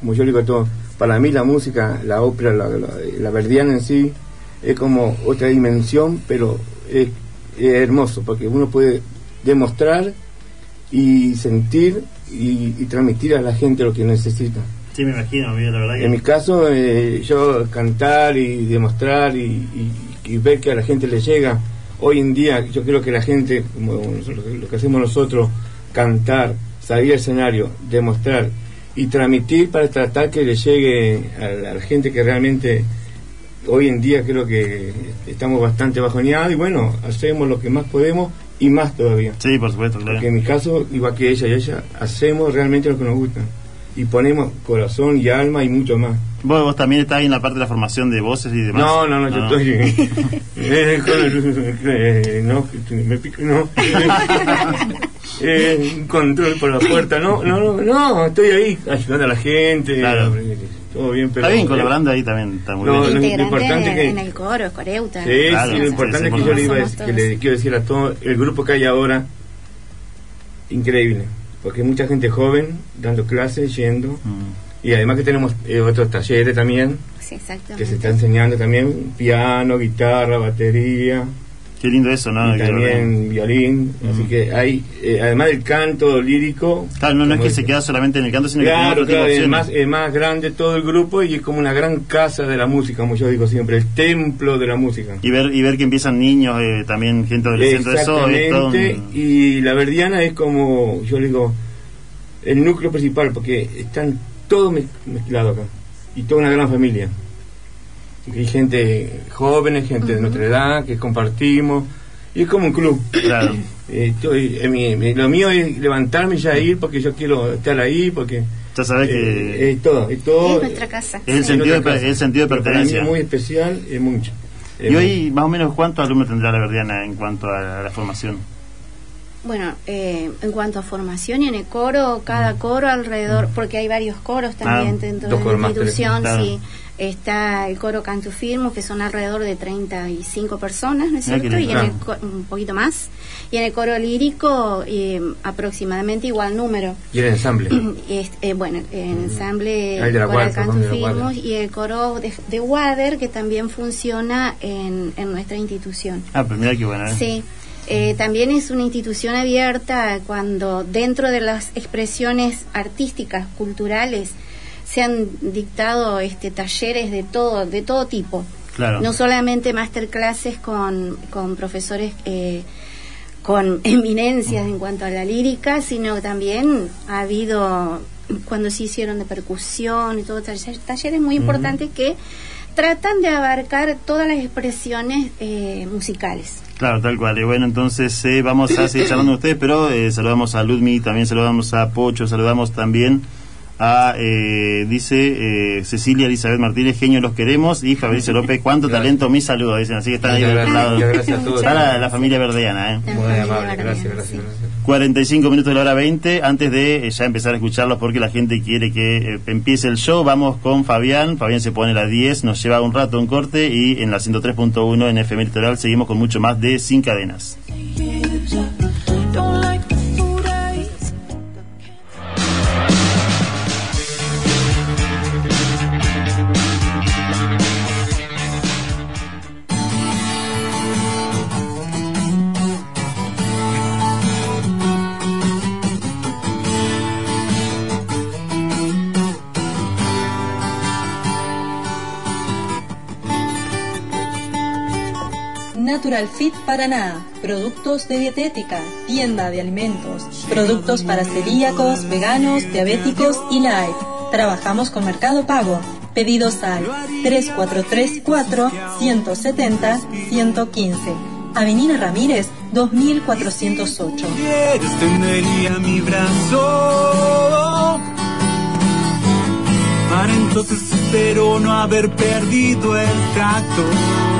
como yo digo a todos. Para mí la música, la ópera, la, la, verdiana en sí, es como otra dimensión, pero es hermoso, porque uno puede demostrar y sentir y, y transmitir a la gente lo que necesita. Sí, me imagino, la verdad que... En mi caso, eh, yo cantar y demostrar y, y- y ver que a la gente le llega. Hoy en día, yo creo que la gente, como nosotros- lo que hacemos nosotros, cantar, salir al escenario, demostrar y transmitir para tratar que le llegue a la gente que realmente hoy en día creo que estamos bastante bajoneados y bueno, hacemos lo que más podemos y más todavía. Sí, por supuesto, claro. Porque en mi caso, igual que ella y ella, hacemos realmente lo que nos gusta. Y ponemos corazón y alma y mucho más. ¿Vos, vos también estás ahí en la parte de la formación de voces y demás. No, no, no, yo estoy. eh, no, me pico, no. Eh, control por la puerta, no, no, no, no, estoy ahí ayudando a la gente. Claro. eh, Todo bien, pero. Está bien, colaborando ahí también, está muy No, bien. lo- lo Integrante importante en, que- en el coro, coreuta. Sí, Claro, sí, lo importante sí, es que yo le, iba a que le quiero decir a todo el grupo que hay ahora, increíble, porque hay mucha gente joven dando clases, yendo, Mm. y además que tenemos eh, otros talleres también, Sí, exactamente. que se está enseñando también, piano, guitarra, batería, Qué lindo eso, ¿no? y también violín, así que hay, eh, además del canto lírico. Claro, no, no es que se queda solamente en el canto, sino que Claro, es más, es más grande todo el grupo y es como una gran casa de la música, como yo digo siempre, el templo de la música. Y ver, y ver que empiezan niños, eh, también gente adolescente, eso es todo un- Exactamente, y la verdiana es como, yo digo, el núcleo principal, porque están todos mez- mezclados acá, y toda una gran familia. Y Hay gente jóvenes, gente de nuestra edad, que compartimos, y es como un club. Claro. Eh, estoy- eh, mi- mi- lo mío es levantarme y ya ir, porque yo quiero estar ahí, porque... Ya sabes eh, que es todo, es todo. Es nuestra casa. es el Sí. sentido de, casa. el sentido de Pero para mí pertenencia. es muy especial, es mucho. Es Y mucho. hoy, más o menos, ¿cuántos alumnos tendrá la Verdiana en cuanto a la formación? Bueno, eh, en cuanto a formación y en el coro, cada coro alrededor, porque hay varios coros también Mm. Ah, dentro de la institución, claro. sí. Está el coro Canto Firmo, que son alrededor de 35 personas, ¿no es cierto? Y en el co- un poquito más. Y en el coro lírico, eh, aproximadamente igual número. Y el ensamble. Y es- eh, bueno, el ensamble el de Guarda, Canto de y el coro de, de Wader, que también funciona en, en nuestra institución. Ah, pues mira qué bueno, ¿eh? Sí, eh, también es una institución abierta cuando dentro de las expresiones artísticas, culturales, se han dictado este, talleres de todo, de todo tipo. Claro. No solamente masterclasses con, con profesores eh, con eminencias en cuanto a la lírica, sino también ha habido, cuando se hicieron de percusión y todo, talleres, talleres muy importantes que tratan de abarcar todas las expresiones eh, musicales. Claro, tal cual. Y bueno, entonces eh, vamos a seguir charlando ustedes, pero eh, saludamos a Ludmi, también saludamos a Pocho, saludamos también a, eh, dice eh, Cecilia Elizabeth Martínez, genio los queremos, y Fabricio López, cuánto Gracias. talento, mis saludos, dicen, así que están ahí del lado. gracias a todos. Está la, la familia verdeana, ¿eh? La Muy amable, gracias, sí. gracias, gracias. 45 minutos de la hora 20, antes de eh, ya empezar a escucharlos porque la gente quiere que eh, empiece el show, vamos con Fabián, Fabián se pone a las 10, nos lleva un rato un corte y en la 103.1 en FM Litoral seguimos con mucho más de Sin Cadenas. Natural Fit Paraná, productos de dietética, tienda de alimentos, productos para celíacos, veganos, diabéticos y light. Trabajamos con Mercado Pago. Pedidos al 3434 170 115. Avenida Ramírez 2408. quieres tenería mi brazo. Para entonces espero no haber perdido el tacto.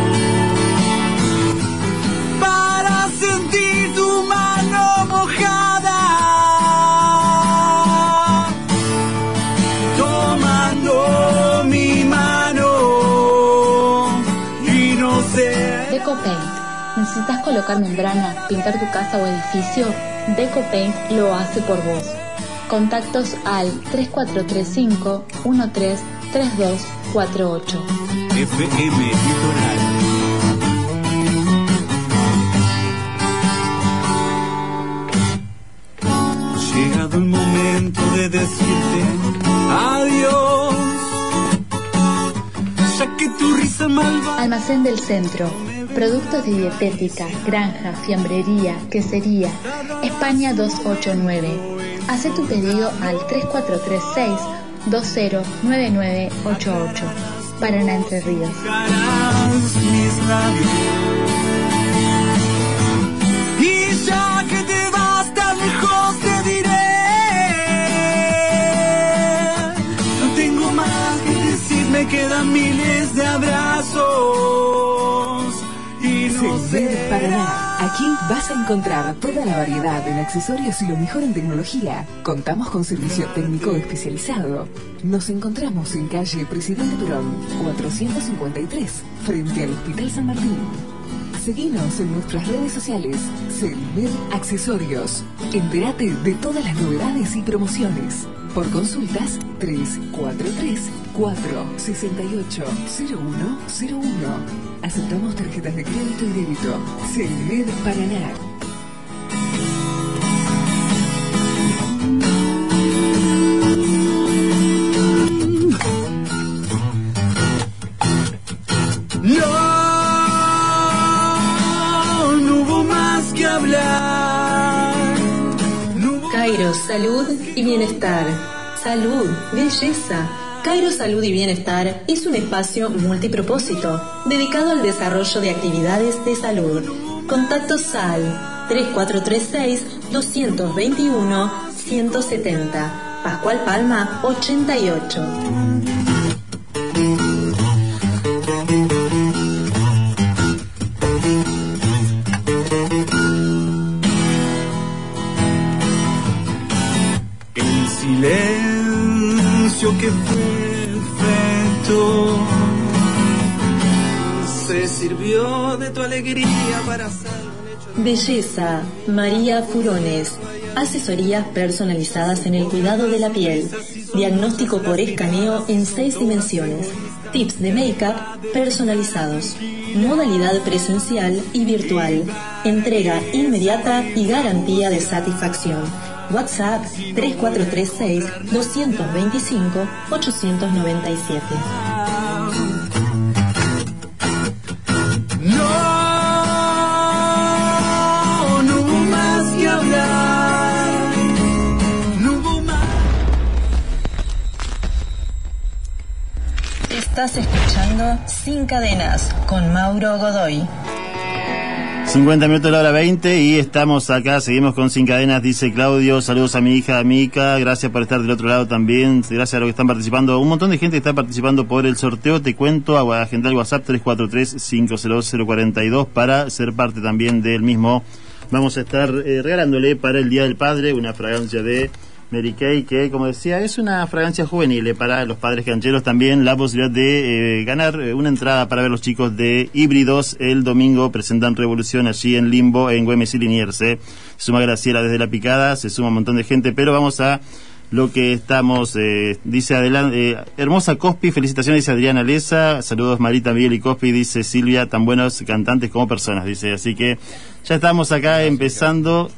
¿Necesitas colocar membrana, pintar tu casa o edificio? Deco Paint lo hace por vos. Contactos al 3435 133248. FM Litoral. Llegado el momento de decirte adiós. Ya que tu risa malvada. Almacén del Centro. Productos de dietética, granja, fiambrería, quesería. España 289. Haz tu pedido al 3436 209988. Paraná Entre Ríos. Y ya que te vas tan te diré No tengo más que decir, me quedan miles de abrazos Aquí vas a encontrar toda la variedad en accesorios y lo mejor en tecnología. Contamos con servicio técnico especializado. Nos encontramos en calle Presidente Perón, 453, frente al Hospital San Martín. Seguinos en nuestras redes sociales, Celmed Accesorios. Entérate de todas las novedades y promociones. Por consultas 343 468 0101. Aceptamos tarjetas de crédito y débito. Celmed Paraná. No, no hubo más que hablar. Cairo, salud y bienestar. Salud, belleza. Cairo Salud y Bienestar es un espacio multipropósito dedicado al desarrollo de actividades de salud. Contacto SAL 3436-221-170. Pascual Palma 88. Perfecto se sirvió de tu alegría para Belleza, María Furones. Asesorías personalizadas en el cuidado de la piel. Diagnóstico por escaneo en seis dimensiones. Tips de make-up personalizados. Modalidad presencial y virtual. Entrega inmediata y garantía de satisfacción. WhatsApp 3436 225 897. No, no hubo más que hablar. No hubo más. Estás escuchando Sin Cadenas con Mauro Godoy. 50 minutos de la hora 20 y estamos acá, seguimos con Sin Cadenas, dice Claudio, saludos a mi hija Mica, gracias por estar del otro lado también, gracias a los que están participando, un montón de gente está participando por el sorteo, te cuento, a el WhatsApp 343-50042 para ser parte también del mismo, vamos a estar eh, regalándole para el Día del Padre una fragancia de Mary Kay, que como decía es una fragancia juvenil eh, para los padres cancheros también la posibilidad de eh, ganar eh, una entrada para ver los chicos de híbridos el domingo presentan Revolución allí en Limbo en Güemes y Liniers eh. se suma Graciela desde la picada se suma un montón de gente pero vamos a lo que estamos eh, dice adelante hermosa Cospi felicitaciones dice Adriana Leza saludos Marita Miguel y Cospi dice Silvia tan buenos cantantes como personas dice así que ya estamos acá empezando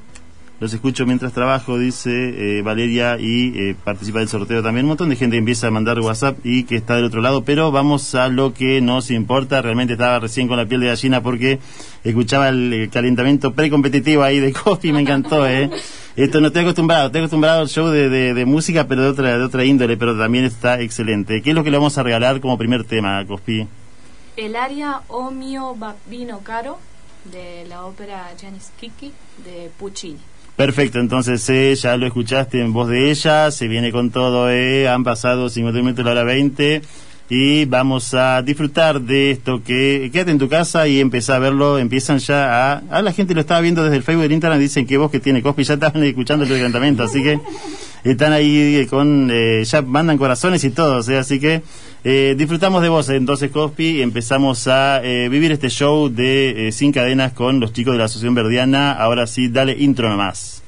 los escucho mientras trabajo, dice eh, Valeria, y eh, participa del sorteo también. Un montón de gente empieza a mandar WhatsApp y que está del otro lado, pero vamos a lo que nos importa. Realmente estaba recién con la piel de gallina porque escuchaba el, el calentamiento precompetitivo ahí de Coffee, me encantó, ¿eh? Esto no estoy acostumbrado, estoy acostumbrado al show de, de, música, pero de otra, de otra índole, pero también está excelente. ¿Qué es lo que le vamos a regalar como primer tema, Coffee? El aria O mio bambino caro de la ópera Janis Kiki de Puccini. Perfecto, entonces eh, ya lo escuchaste en voz de ella, se viene con todo, eh, han pasado 50 minutos la hora 20 y vamos a disfrutar de esto que quédate en tu casa y empezá a verlo, empiezan ya a... A la gente lo estaba viendo desde el Facebook del Instagram, dicen que vos que tiene cospi ya estaban escuchando el encantamiento, así que están ahí eh, con... eh, ya mandan corazones y todo, así que eh, disfrutamos de vos entonces Cospi empezamos a eh, vivir este show de eh, Sin Cadenas con los chicos de la Asociación Verdiana, ahora sí, dale intro nomás.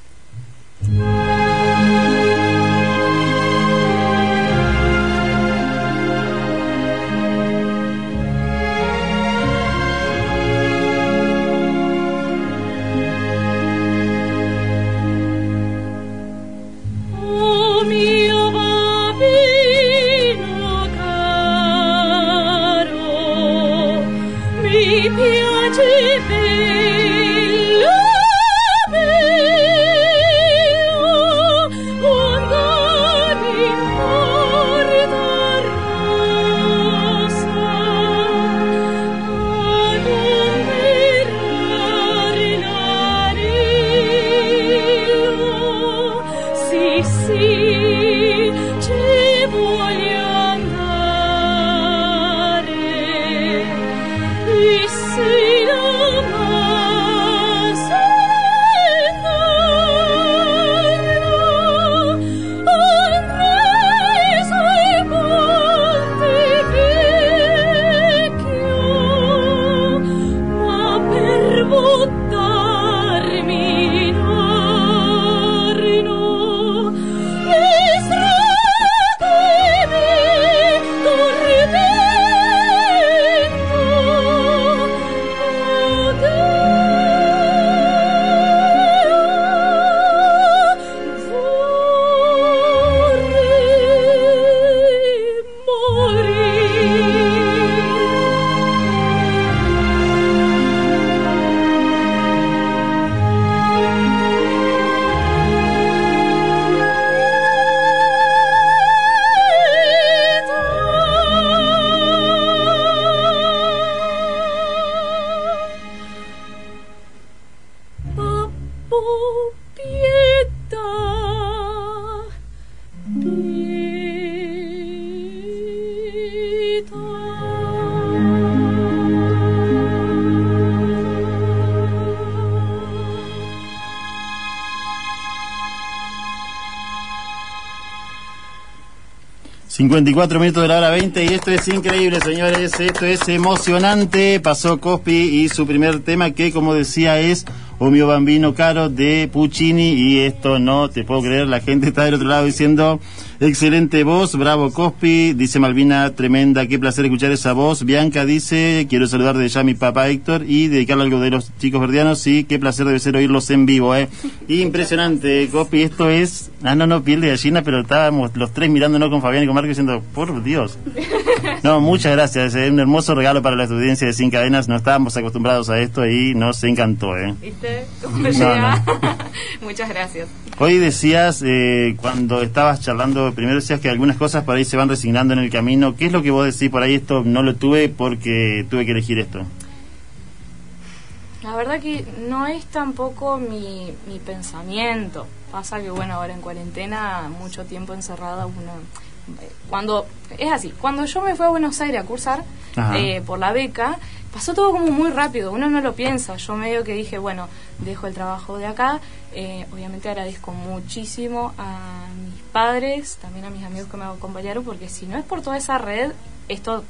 54 minutos de la hora 20 y esto es increíble, señores. Esto es emocionante. Pasó Cospi y su primer tema que, como decía, es O mio bambino caro de Puccini y esto no te puedo creer. La gente está del otro lado diciendo excelente voz, bravo Cospi. Dice Malvina, tremenda, qué placer escuchar esa voz. Bianca dice, quiero saludar de ya a mi papá Héctor y dedicarle algo de los chicos verdianos. Sí, qué placer debe ser oírlos en vivo, eh. Impresionante, Cospi. Esto es, ah, no, no, piel de gallina, pero estábamos los tres mirándonos con Fabián y con Marco diciendo, por Dios. No, muchas gracias. Es un hermoso regalo para la audiencia de Sin Cadenas. No estábamos acostumbrados a esto y nos encantó, ¿eh? ¿Viste? ¿Cómo No, llega? Muchas gracias. Hoy decías, eh, cuando estabas charlando, primero decías que algunas cosas por ahí se van resignando en el camino. ¿Qué es lo que vos decís por ahí? Esto no lo tuve porque tuve que elegir esto. La verdad que no es tampoco mi, mi pensamiento. Pasa que, bueno, ahora en cuarentena, mucho tiempo encerrada, uno... eh, Cuando, es así, cuando yo me fui a Buenos Aires a cursar eh, por la beca, pasó todo como muy rápido, uno no lo piensa. Yo medio que dije, bueno, dejo el trabajo de acá. Eh, obviamente agradezco muchísimo a mis padres, también a mis amigos que me acompañaron, porque si no es por toda esa red, esto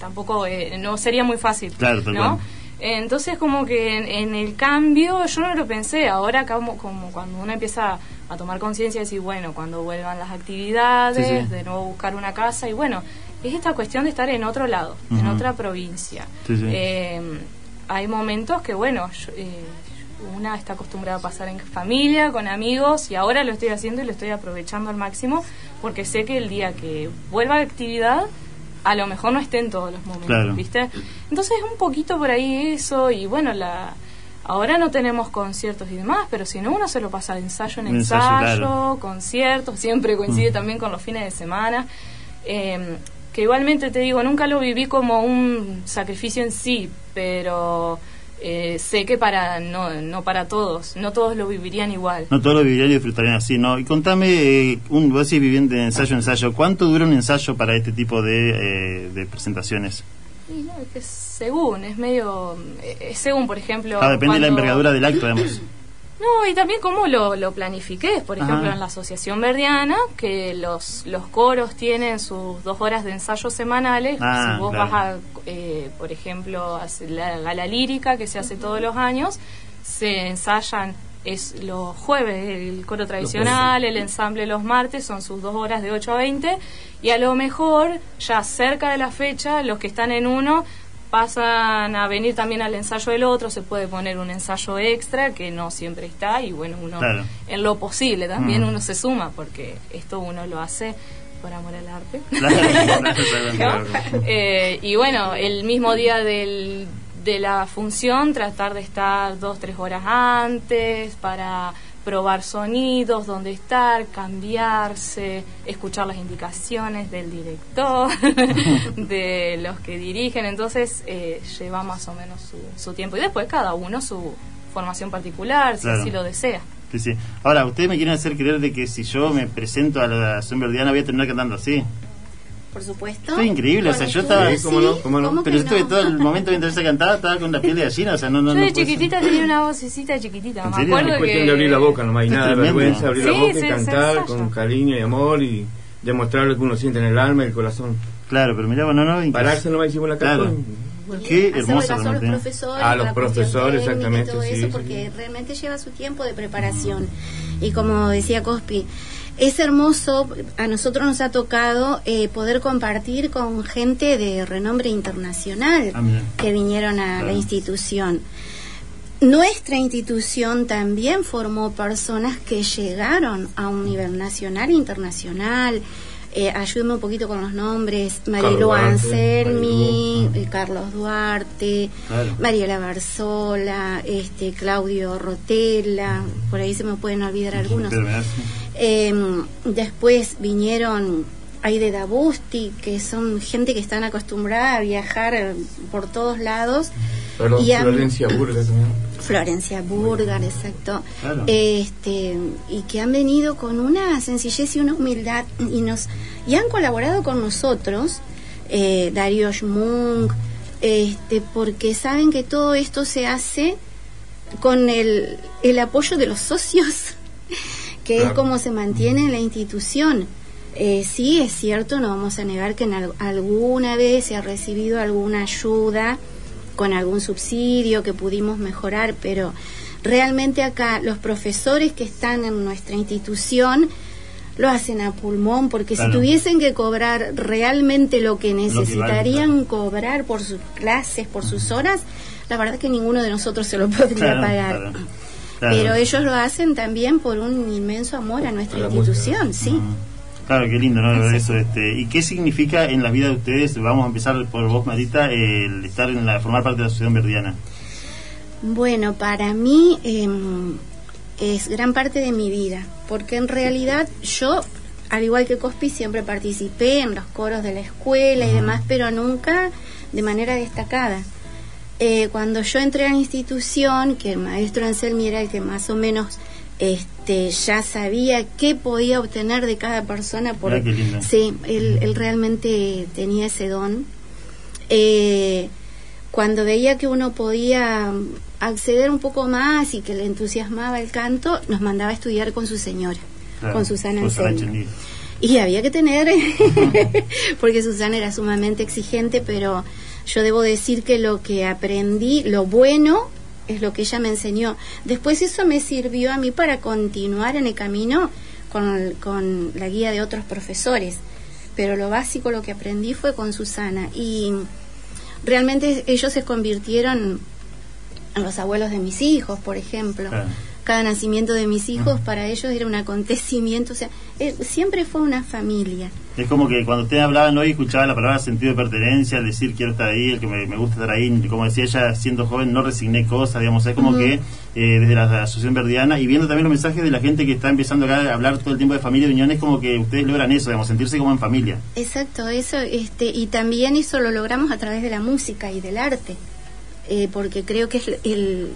tampoco eh, no sería muy fácil. Claro, ¿no? Entonces como que en, en el cambio yo no lo pensé, ahora como, como cuando uno empieza a tomar conciencia y decir, bueno, cuando vuelvan las actividades, Sí, sí. de nuevo buscar una casa y bueno, es esta cuestión de estar en otro lado, en otra provincia. Sí, sí. Eh, hay momentos que bueno, yo- eh, una está acostumbrada a pasar en familia, con amigos y ahora lo estoy haciendo y lo estoy aprovechando al máximo porque sé que el día que vuelva a la actividad a lo mejor no esté en todos los momentos, Claro. ¿viste? Entonces un poquito por ahí eso y bueno, la ahora no tenemos conciertos y demás, pero si no uno se lo pasa de ensayo en ensayo, ensayo, claro. conciertos, siempre coincide también con los fines de semana. Eh, que igualmente te digo, nunca lo viví como un sacrificio en sí, pero eh, sé que para no, no para todos, no todos lo vivirían igual. No todos lo vivirían y disfrutarían así, ¿no? Y contame, eh, un, vos decís viviendo de ensayo en ensayo, ¿cuánto dura un ensayo para este tipo de, eh, de presentaciones? Y no, es que según, es medio... eh, es según, por ejemplo... Ah, depende de la envergadura del acto, digamos. No, y también cómo lo, lo planifiqué. Por Ajá. ejemplo, en la Asociación Verdiana, que los, los coros tienen sus dos horas de ensayo semanales. Ah, si vos claro. vas a, eh, por ejemplo, a la gala lírica que se hace todos los años, se ensayan es los jueves el coro tradicional, el ensamble los martes, son sus dos horas de 8 a 20, y a lo mejor ya cerca de la fecha, los que están en uno pasan a venir también al ensayo del otro, se puede poner un ensayo extra que no siempre está y bueno, uno Claro. en lo posible también Mm. uno se suma porque esto uno lo hace por amor al arte. Eh, y bueno, el mismo día del, de la función tratar de estar dos, tres horas antes para probar sonidos, dónde estar, cambiarse, escuchar las indicaciones del director, de los que dirigen, entonces eh, lleva más o menos su, su tiempo y después cada uno su formación particular, si Claro. así lo desea. Sí, sí. Ahora, ustedes me quieren hacer creer de que si yo me presento a la Verdiana voy a terminar cantando así. Por supuesto. Esto es increíble, o sea, yo estaba... Sí, cómo no, cómo no. ¿Cómo Pero yo estuve no? todo el momento mientras ella cantaba, estaba con la piel de gallina, o sea, no, no, Yo no de chiquitita tenía una vocecita chiquitita, ¿En me serio? acuerdo Es cuestión que... de abrir la boca, no hay Es nada vergüenza, abrir la Sí, boca sí, y cantar con cariño y amor y demostrar lo que uno siente en el alma y el corazón. Claro, pero mirá, bueno, no. Pararse no va decimos la Claro. canción. Qué Hacerle hermoso caso a los realmente. profesores, A los la profesores, y exactamente, todo sí, eso, sí, porque realmente lleva su tiempo de preparación. Y como decía Cospi, es hermoso, a nosotros nos ha tocado eh, poder compartir con gente de renombre internacional Ah, que vinieron a la institución. Nuestra institución también formó personas que llegaron a un nivel nacional e internacional. Eh, ayúdame un poquito con los nombres. Duarte, Anselmi, Marilu. eh, Carlos Duarte, Claro. Mariela Barzola, este, Claudio Rotella, por ahí se me pueden olvidar algunos. Eh, después vinieron Aide Dabusti, que son gente que están acostumbrada a viajar eh, por todos lados. Perdón, Y a- Florencia Burga también. Florencia Burgar, exacto. Claro. Este, y que han venido con una sencillez y una humildad y nos y han colaborado con nosotros, eh, Darío Schmunk, este, porque saben que todo esto se hace con el, el apoyo de los socios, que es como se mantiene la institución. Eh, sí, es cierto, no vamos a negar que en al- alguna vez se ha recibido alguna ayuda con algún subsidio que pudimos mejorar, pero realmente acá los profesores que están en nuestra institución lo hacen a pulmón, porque Claro. si tuviesen que cobrar realmente lo que vale, necesitarían cobrar por sus clases, por sus horas, la verdad que ninguno de nosotros se lo podría Claro, pagar. Pero ellos lo hacen también por un inmenso amor a nuestra institución, música. Claro, qué lindo, ¿no? Ver Exacto. Eso, este, ¿Y qué significa en la vida de ustedes? Vamos a empezar por vos, Marita, el estar en la, formar parte de la Asociación Verdiana. Bueno, para mí em, es gran parte de mi vida, porque en realidad yo, al igual que Cospi, siempre participé en los coros de la escuela y demás, pero nunca de manera destacada. Eh, cuando yo entré a la institución, que el maestro Anselmi era el que más o menos este, ya sabía qué podía obtener de cada persona, por, sí, él, él realmente tenía ese don. Eh, cuando veía que uno podía acceder un poco más y que le entusiasmaba el canto, nos mandaba a estudiar con su señora, Claro, con Susana. Echendía. Y había que tener, porque Susana era sumamente exigente, pero yo debo decir que lo que aprendí, lo bueno, es lo que ella me enseñó. Después eso me sirvió a mí para continuar en el camino con, con la guía de otros profesores. Pero lo básico, lo que aprendí fue con Susana. Y realmente ellos se convirtieron en los abuelos de mis hijos, por ejemplo Claro. cada nacimiento de mis hijos para ellos era un acontecimiento, o sea, eh, siempre fue una familia. Es como que cuando ustedes hablaban hoy, escuchaba la palabra sentido de pertenencia, el decir quiero estar ahí, el que me, me gusta estar ahí, como decía ella, siendo joven no resigné cosas, digamos, es como que eh, desde la Asociación Verdiana y viendo también los mensajes de la gente que está empezando acá a hablar todo el tiempo de familia y unión, es como que ustedes logran eso, digamos, sentirse como en familia. Exacto, eso, este, y también eso lo logramos a través de la música y del arte, eh, porque creo que es el,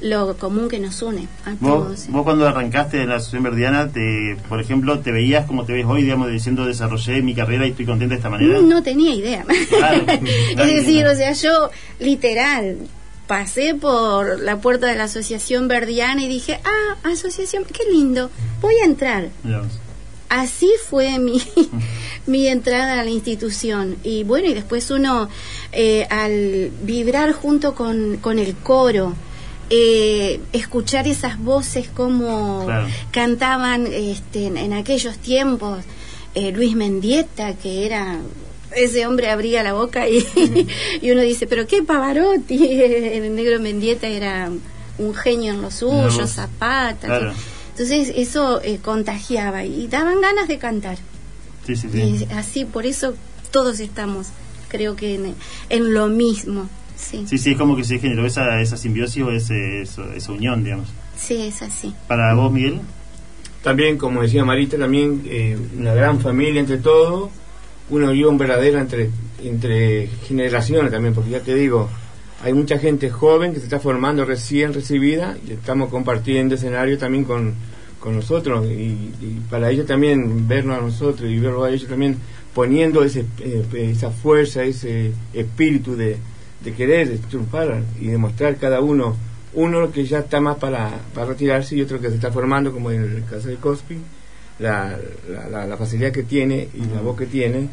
lo común que nos une a Vos, todos. vos cuando arrancaste en la Asociación Verdiana, te, por ejemplo, te veías como te ves hoy, digamos, diciendo desarrollé mi carrera y estoy contenta de esta manera. No tenía idea. Claro, es decir, o sea, yo literal pasé por la puerta de la Asociación Verdiana y dije, ah, asociación, qué lindo, voy a entrar. Así fue mi, mi entrada a la institución. Y bueno, y después uno, eh, al vibrar junto con, con el coro, eh, escuchar esas voces como Claro. cantaban este, en, en aquellos tiempos, eh, Luis Mendieta, que era... Ese hombre abría la boca y, y uno dice, pero qué Pavarotti, el negro Mendieta era un genio en lo suyo. Zapata. Claro. entonces eso eh, contagiaba y daban ganas de cantar. Sí, sí, sí. Y así, por eso todos estamos, creo que en, en lo mismo. Sí. Sí, sí, es como que se generó esa, esa simbiosis o ese, eso- esa unión, digamos. sí, es así. Para vos, Miguel, También, como decía Marita, también eh, una gran familia entre todos, una unión verdadera entre, entre generaciones también, porque ya te digo, hay mucha gente joven que se está formando recién recibida y estamos compartiendo escenario también con, con nosotros y, y para ellos también vernos a nosotros y verlo a ellos también poniendo ese, eh, esa fuerza, ese espíritu de, de querer triunfar y demostrar cada uno, uno que ya está más para, para retirarse y otro que se está formando, como en el caso de Cospi, la, la, la- la facilidad que tiene y la voz que tiene.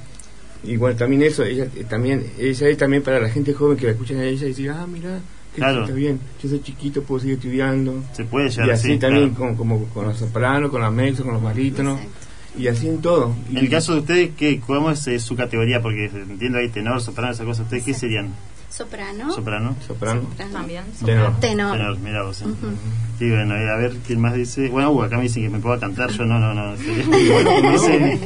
Y bueno, también eso, ella eh, también, ella es también para la gente joven que la escuchan a ella y dice, ah, mira, que Claro. está bien, yo soy chiquito, puedo seguir estudiando. se puede llegar Y así también claro. con, como con los sopranos, con los mezos, con los barítonos, y así en todo. En el caso de ustedes, ¿qué, ¿cómo es eh, su categoría? Porque entiendo ahí tenor, soprano, esas cosas. ¿Ustedes qué serían? Soprano. ¿Soprano? soprano, Soprano. También. tenor. Tenor. Tenor, mira vos. eh. Ujú. Sí, bueno, a ver quién más dice. Bueno, uh, acá me dicen que me puedo cantar, yo no, no, no. dice,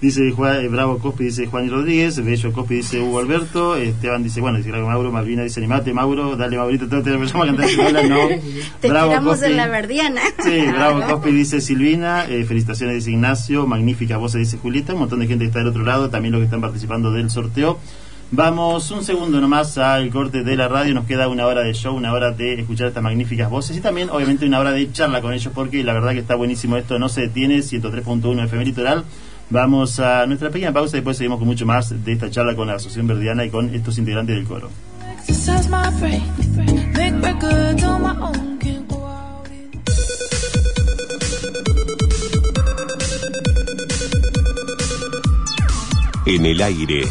dice Juan, eh, Bravo Cospi, dice Juan Rodríguez, Bello Cospi dice Hugo Alberto, Esteban dice, bueno, dice Mauro, Malvina dice, animate, Mauro, dale, Maurito, todo te llamo a cantar escuela, no. Te Bravo Cospi. en la verdiana. Sí, Bravo Cospi dice Silvina, eh, felicitaciones dice Ignacio, magnífica voz dice Julieta, un montón de gente que está del otro lado, también los que están participando del sorteo. Vamos un segundo nomás al corte de la radio. Nos queda una hora de show, una hora de escuchar estas magníficas voces y también, obviamente, una hora de charla con ellos porque la verdad que está buenísimo esto. No se detiene. 103.1 FM Litoral. Vamos a nuestra pequeña pausa y después seguimos con mucho más de esta charla con la Asociación Verdiana y con estos integrantes del coro. En el aire,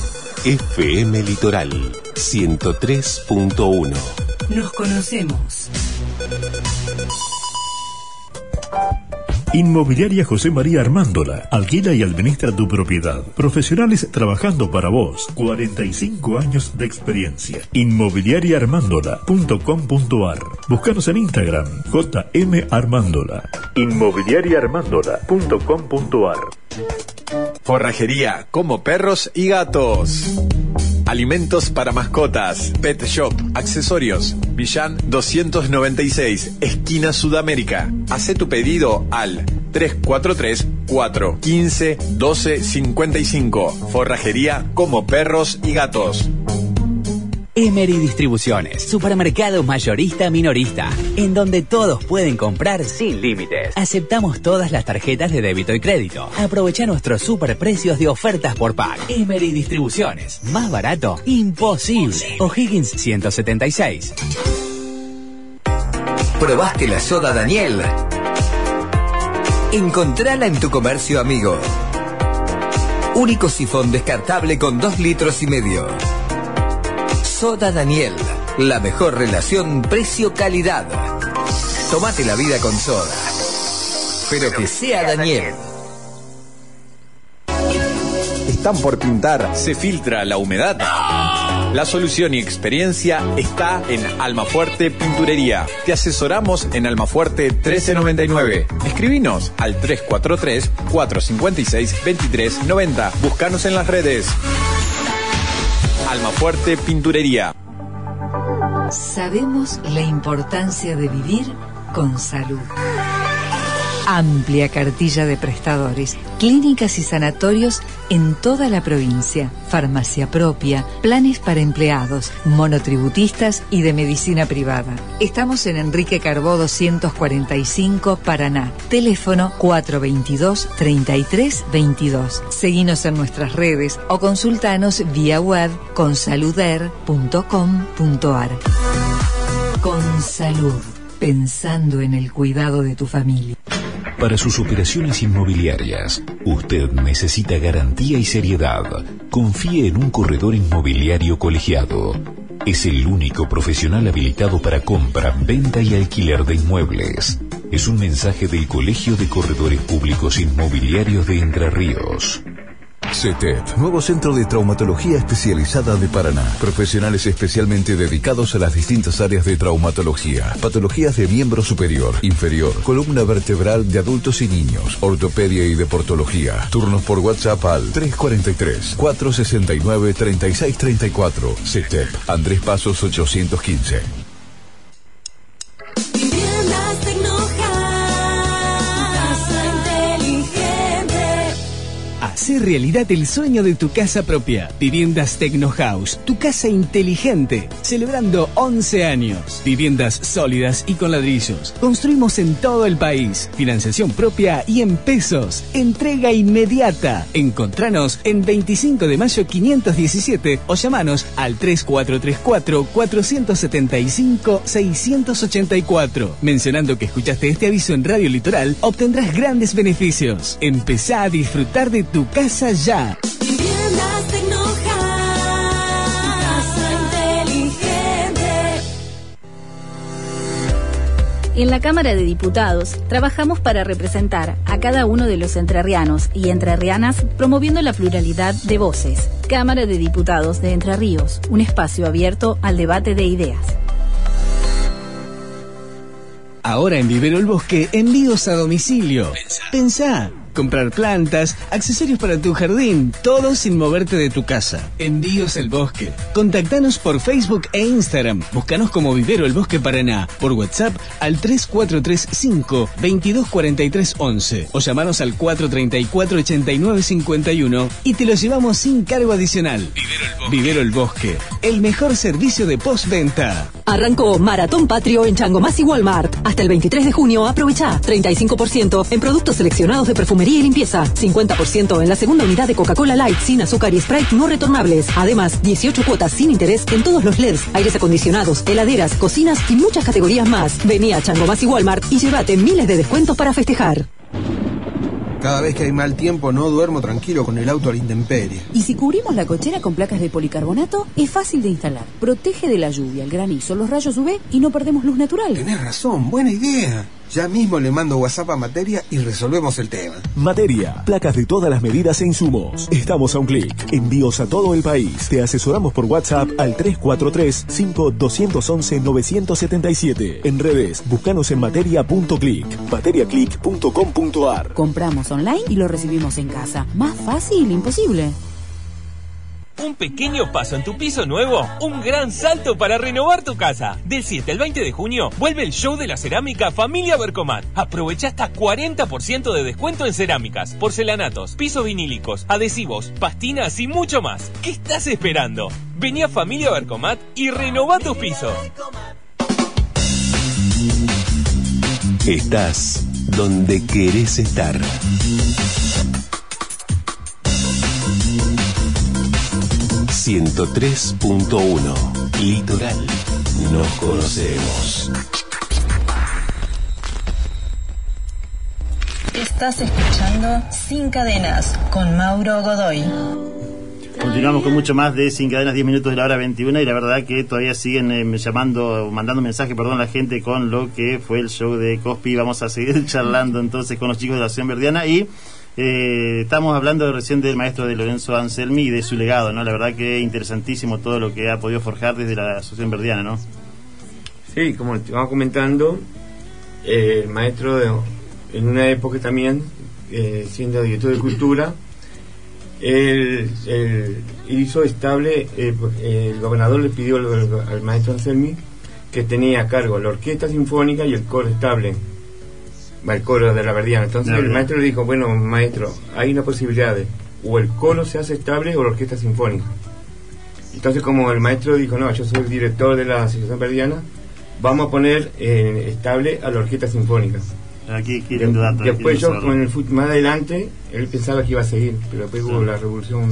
FM Litoral 103.1. Nos conocemos. Inmobiliaria José María Armándola. Alquila y administra tu propiedad. Profesionales trabajando para vos. 45 años de experiencia. Inmobiliariaarmándola.com.ar. Búscanos en Instagram. JM Armándola. Inmobiliariaarmándola.com.ar. Forrajería como perros y gatos. Alimentos para mascotas, pet shop, accesorios. Millán 296, esquina Sudamérica. Hace tu pedido al 343 415 1255. Forrajería como perros y gatos. Emery Distribuciones, supermercado mayorista minorista, en donde todos pueden comprar sin límites. Aceptamos todas las tarjetas de débito y crédito. Aprovecha nuestros superprecios de ofertas por pack. Emery Distribuciones, más barato, imposible. O'Higgins 176. ¿Probaste la soda Daniel? Encontrala en tu comercio amigo. Único sifón descartable con 2 litros y medio. Soda Daniel, la mejor relación precio-calidad. Tómate la vida con soda. Pero que sea Daniel. Están por pintar, se filtra la humedad. La solución y experiencia está en Almafuerte Pinturería. Te asesoramos en Almafuerte 1399. Escribinos al 343-456-2390. Búscanos en las redes. Almafuerte Pinturería. Sabemos la importancia de vivir con salud. Amplia cartilla de prestadores, clínicas y sanatorios en toda la provincia, farmacia propia, planes para empleados, monotributistas y de medicina privada. Estamos en Enrique Carbó 245, Paraná. Teléfono 422-3322. Seguinos en nuestras redes o consultanos vía web con saluder.com.ar. Con salud, pensando en el cuidado de tu familia. Para sus operaciones inmobiliarias, usted necesita garantía y seriedad. Confíe en un corredor inmobiliario colegiado. Es el único profesional habilitado para compra, venta y alquiler de inmuebles. Es un mensaje del Colegio de Corredores Públicos Inmobiliarios de Entre Ríos. CETEP, nuevo centro de traumatología especializada de Paraná. Profesionales especialmente dedicados a las distintas áreas de traumatología. Patologías de miembro superior, inferior, columna vertebral de adultos y niños, ortopedia y deportología. Turnos por WhatsApp al 343-469-3634. CETEP, Andrés Pasos 815. Hacer realidad el sueño de tu casa propia. Viviendas Tecno House, tu casa inteligente. Celebrando 11 años. Viviendas sólidas y con ladrillos. Construimos en todo el país. Financiación propia y en pesos. Entrega inmediata. Encontranos en 25 de mayo 517 o llamanos al 3434-475-684. Mencionando que escuchaste este aviso en Radio Litoral, obtendrás grandes beneficios. Empezá a disfrutar de tu casa ya. Viviendas Casa inteligente. En la Cámara de Diputados trabajamos para representar a cada uno de los entrerrianos y entrerrianas promoviendo la pluralidad de voces. Cámara de Diputados de Entre Ríos, un espacio abierto al debate de ideas. Ahora en Vivero el Bosque, envíos a domicilio. Pensá. Comprar plantas, accesorios para tu jardín, todo sin moverte de tu casa. Envíos El Bosque. Contactanos por Facebook e Instagram. Búscanos como Vivero El Bosque Paraná. Por WhatsApp al 3435 224311 o llamanos al 434 8951 y te lo llevamos sin cargo adicional. Vivero El Bosque. El mejor servicio de postventa. Arrancó Maratón Patrio en Changomás y Walmart. Hasta el 23 de junio aprovecha 35% en productos seleccionados de perfumería y limpieza. 50% en la segunda unidad de Coca-Cola Light sin azúcar y Sprite no retornables. Además, 18 cuotas sin interés en todos los LEDs, aires acondicionados, heladeras, cocinas y muchas categorías más. Vení a Changomás y Walmart y llévate miles de descuentos para festejar. Cada vez que hay mal tiempo no duermo tranquilo con el auto a la intemperie. Y si cubrimos la cochera con placas de policarbonato, es fácil de instalar. Protege de la lluvia, el granizo, los rayos UV y no perdemos luz natural. Tenés razón, buena idea. Ya mismo le mando WhatsApp a Materia y resolvemos el tema. Materia, placas de todas las medidas e insumos. Estamos a un clic. Envíos a todo el país. Te asesoramos por WhatsApp al 343-5211-977. En redes, búscanos en materia.click. materiaclick.com.ar. Compramos online y lo recibimos en casa. Más fácil, imposible. Un pequeño paso en tu piso nuevo, un gran salto para renovar tu casa. Del 7 al 20 de junio vuelve el show de la cerámica Familia Bercomat. Aprovecha hasta 40% de descuento en cerámicas, porcelanatos, pisos vinílicos, adhesivos, pastinas y mucho más. ¿Qué estás esperando? Vení a Familia Bercomat y renova tus pisos. Estás donde querés estar. ...103.1... Litoral. Nos conocemos. Estás escuchando Sin Cadenas con Mauro Godoy. Continuamos con mucho más de Sin Cadenas, 10 minutos de la hora 21 y la verdad que todavía siguen eh, llamando, mandando mensajes, perdón, la gente con lo que fue el show de Cospi. Vamos a seguir charlando entonces con los chicos de la Asociación Verdiana y eh, estamos hablando recién del maestro de Lorenzo Anselmi y de su legado, ¿no? La verdad que interesantísimo todo lo que ha podido forjar desde la Asociación Verdiana, ¿no? Sí, como te vamos comentando, eh, el maestro en una época también, eh, siendo director de cultura, él, hizo estable, eh, el gobernador le pidió al, al maestro Anselmi que tenía a cargo la orquesta sinfónica y el coro estable, el coro de la Verdiana. Entonces el maestro le dijo, bueno, maestro, hay una posibilidad de, o el coro se hace estable o la orquesta sinfónica. Entonces como el maestro dijo, no, yo soy el director de la Asociación Verdiana, vamos a poner eh, estable a la orquesta sinfónica. Aquí, Después yo, con el más adelante, él pensaba que iba a seguir, pero después hubo la revolución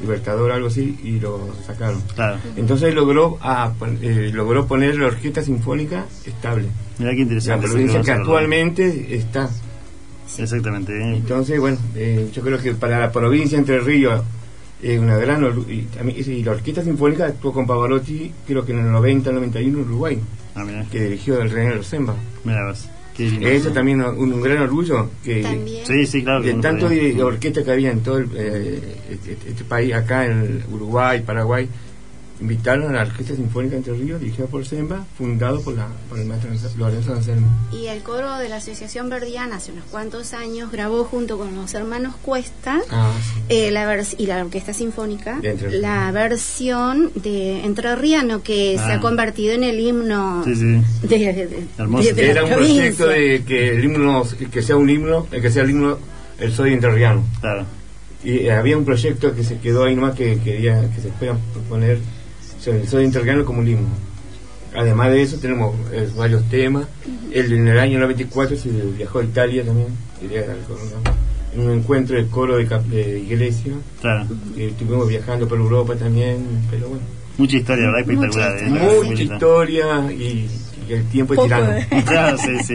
libertadora, algo así, y lo sacaron. Claro. Entonces logró ah, eh, logró poner la orquesta sinfónica estable. Mira qué interesante. La provincia que actualmente está. Exactamente. ¿eh? Entonces, bueno, eh, yo creo que para la provincia Entre Ríos es una gran... Y, y la orquesta sinfónica actuó con Pavarotti, creo que en el 90, 91 en Uruguay, Ah, que dirigió el René Rosemba. Mira vos. Eso también un, un gran orgullo que También. Sí, sí, claro. de tanto de, de orquesta que había en todo el, eh, este, este país, acá en Uruguay, Paraguay, invitaron a la Orquesta Sinfónica Entre Ríos, dirigida por Semba, fundado por, la, por el maestro Lorenzo Anselmo. Y el coro de la Asociación Verdiana hace unos cuantos años grabó junto con los hermanos Cuesta Ah, eh, la vers- y la Orquesta Sinfónica De Entre Ríos. la versión de Entrerriano que se Ah. ha convertido en el himno Sí, sí. de, de- de- Hermoso. de Era un provincia. proyecto de que el himno, que sea un himno, que sea el himno el soy entrerriano. Claro. Y eh, había un proyecto que se quedó ahí nomás que quería que se pueda poner el como un himno. Además de eso tenemos eh, varios temas. El, en el año 94 se viajó a Italia también, en un encuentro de coro de, cap- de iglesia. Claro. Y estuvimos viajando por Europa también, pero bueno. Mucha historia, ¿verdad? Espectacular. ¿eh? Mucha historia y, el tiempo es tirano. de- Claro, sí, sí.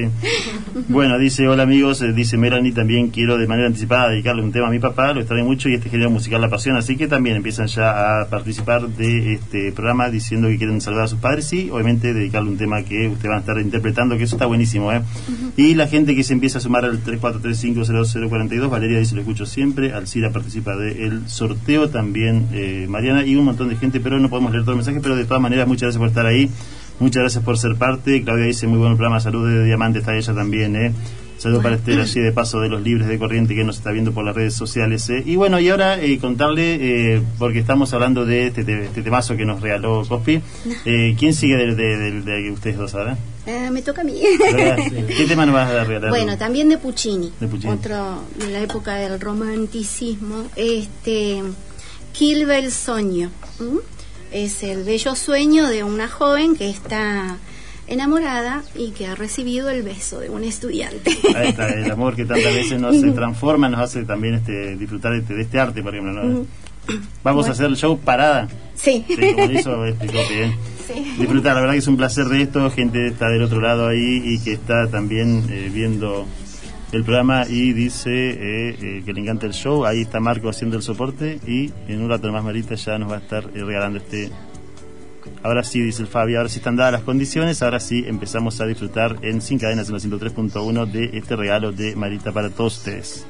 Bueno, dice, hola amigos, eh, dice Melanie, también quiero de manera anticipada dedicarle un tema a mi papá, lo extraño mucho y este género musical la pasión, así que también empiezan ya a participar de este programa diciendo que quieren saludar a sus padres y obviamente dedicarle un tema que ustedes van a estar interpretando, que eso está buenísimo, ¿eh? Y la gente que se empieza a sumar al 34350042, Valeria dice, lo escucho siempre, Alcira participa del sorteo también, eh, Mariana, y un montón de gente, pero no podemos leer todo el mensaje, pero de todas maneras, muchas gracias por estar ahí. Muchas gracias por ser parte. Claudia dice, muy buen programa, salud de Diamante, está ella también, ¿eh? Saludos para Estela allí de paso de los libres de corriente que nos está viendo por las redes sociales. eh. Y bueno, y ahora eh, contarle, eh, porque estamos hablando de este, te- este temazo que nos regaló Cospi, eh, ¿quién sigue de, de- de- de ustedes dos ahora? Ah, me toca a mí. ¿Qué tema nos vas a regalar? Bueno, también de Puccini, De Puccini. otro de la época del romanticismo, este Kilve el sueño. ¿m? Es el bello sueño de una joven que está enamorada y que ha recibido el beso de un estudiante. Ahí está, el amor que tantas veces nos eh, transforma, nos hace también este, disfrutar de este, de este arte, por ejemplo. ¿no? Vamos a hacer el show parada. Sí. Sí, como explicó bien. Disfrutar, la verdad que es un placer de esto, gente está del otro lado ahí y que está también eh, viendo el programa y dice eh, eh, que le encanta el show. Ahí está Marco haciendo el soporte y en un rato más Marita ya nos va a estar eh, regalando este. Ahora sí, dice el Fabi, ahora sí están dadas las condiciones, ahora sí empezamos a disfrutar en Sin Cadenas en los 103.1 de este regalo de Marita para todos ustedes.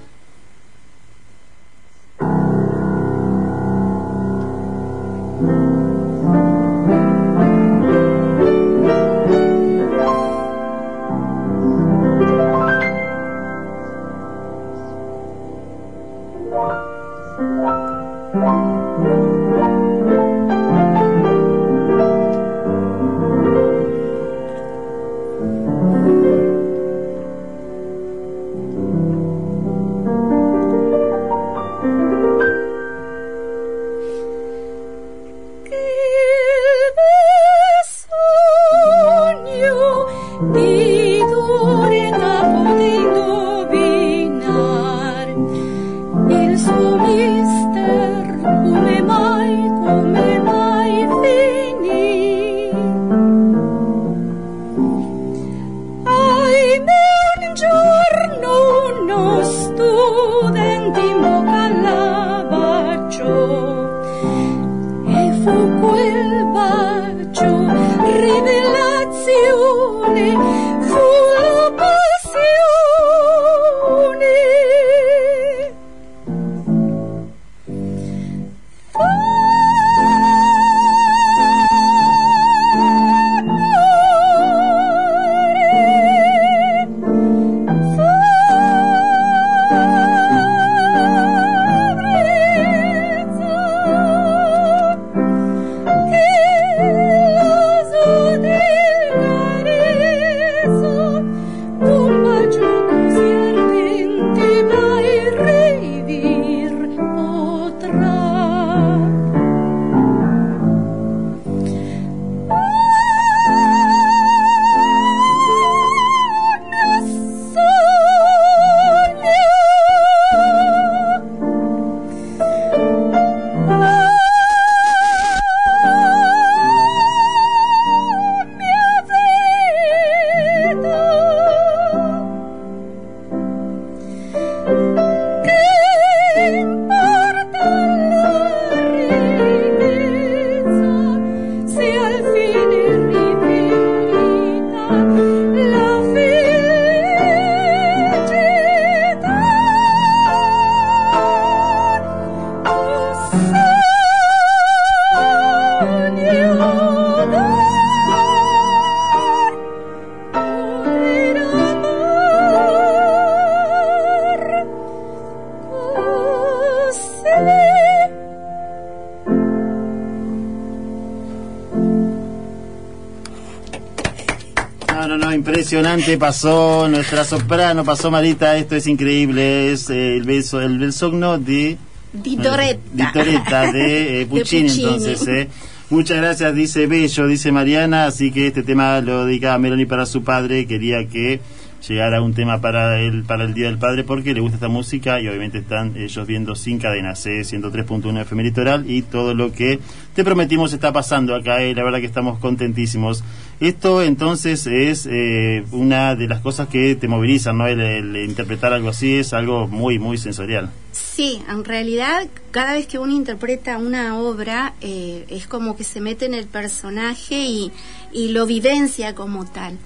Impresionante pasó nuestra soprano, pasó Marita, esto es increíble, es eh, el beso, el belsogno de Di Toretta. Di Toretta de eh, Puccini, Puccini. entonces, eh. Muchas gracias, dice Bello, dice Mariana, así que este tema lo dedicaba Melanie para su padre, quería que llegara un tema para el, para el Día del Padre porque le gusta esta música y obviamente están ellos viendo sin cadenas, eh, 103.1 FM Litoral y todo lo que te prometimos está pasando acá, eh, la verdad que estamos contentísimos. Esto entonces es eh, una de las cosas que te movilizan, ¿no? El, interpretar algo así es algo muy, muy sensorial. Sí, en realidad cada vez que uno interpreta una obra eh, es como que se mete en el personaje y, y lo vivencia como tal.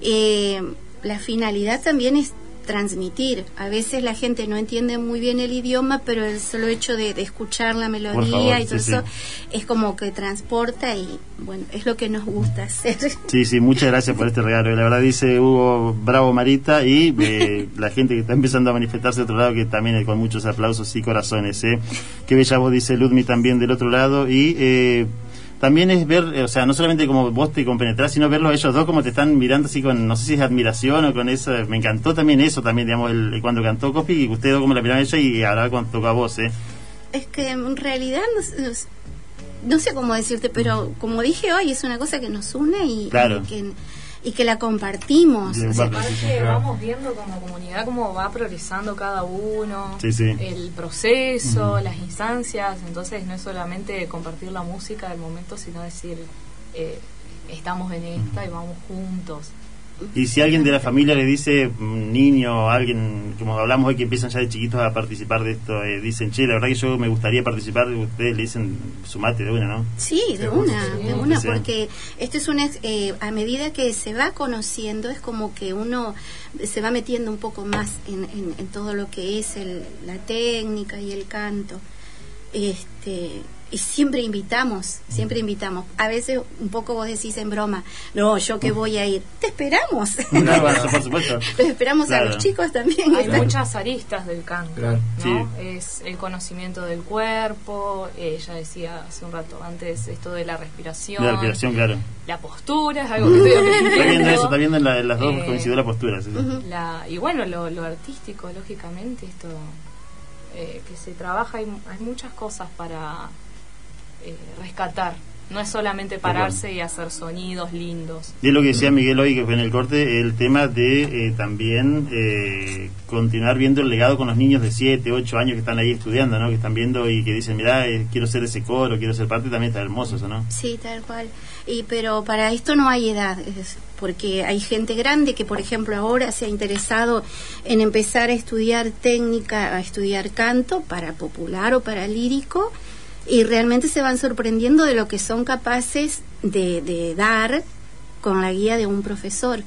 Eh, la finalidad también es transmitir. A veces la gente no entiende muy bien el idioma, pero el solo hecho de, de escuchar la melodía favor, y todo sí, eso es como que transporta y bueno, es lo que nos gusta hacer. Sí, sí, muchas gracias por este regalo. La verdad dice Hugo Bravo Marita y eh, la gente que está empezando a manifestarse de otro lado que también eh, con muchos aplausos y corazones. ¿eh? Qué bella voz dice Ludmi también del otro lado y eh, también es ver, eh, o sea, no solamente como vos te compenetrás, sino verlos a ellos dos como te están mirando así con, no sé si es admiración o con eso. Me encantó también eso, también, digamos, el, cuando cantó Copi y ustedes dos como la miraban a ella y ahora cuando toca a vos, ¿eh? Es que en realidad no, sé- no sé cómo decirte, pero como dije hoy, es una cosa que nos une y, Claro. y que, y que la compartimos. Bien, O sea, vamos viendo como comunidad cómo va progresando cada uno, Sí, sí. el proceso, Ujú. las instancias, entonces no es solamente compartir la música del momento, sino decir, eh, estamos en esta y vamos juntos. Y si alguien de la familia le dice, un niño o alguien, como hablamos hoy, que empiezan ya de chiquitos a participar de esto, eh, dicen, che, la verdad que yo me gustaría participar, ustedes le dicen, sumate de una, ¿no? Sí, de una, sí. de una, porque esto es una, eh, a medida que se va conociendo, es como que uno se va metiendo un poco más en, en- en todo lo que es el- la técnica y el canto. Este, y siempre invitamos, siempre invitamos. A veces un poco vos decís en broma, no, yo que voy a ir. Te esperamos. Claro, bueno, por supuesto. Los esperamos a los chicos también. Hay muchas aristas del canto, Claro. ¿no? Es el conocimiento del cuerpo, eh, ella decía hace un rato antes esto de la respiración, la respiración, claro. la postura, es algo que estoy aprendiendo. Está viendo eso, está viendo en, la- en las dos Eh, coincidió la postura. sí, sí. La- y bueno, lo, lo artístico, lógicamente, esto eh, que se trabaja, hay, hay muchas cosas para eh, rescatar. No es solamente pararse y hacer sonidos lindos. Y es lo que decía Miguel hoy, que fue en el corte, el tema de eh, también eh, continuar viendo el legado con los niños de 7, 8 años que están ahí estudiando, ¿no? Que están viendo y que dicen, mira, quiero ser ese coro, quiero ser parte, también está hermoso eso, ¿no? Sí, tal cual. Y pero para esto no hay edad, es porque hay gente grande que, por ejemplo, ahora se ha interesado en empezar a estudiar técnica, a estudiar canto para popular o para lírico, y realmente se van sorprendiendo de lo que son capaces de, de dar con la guía de un profesor.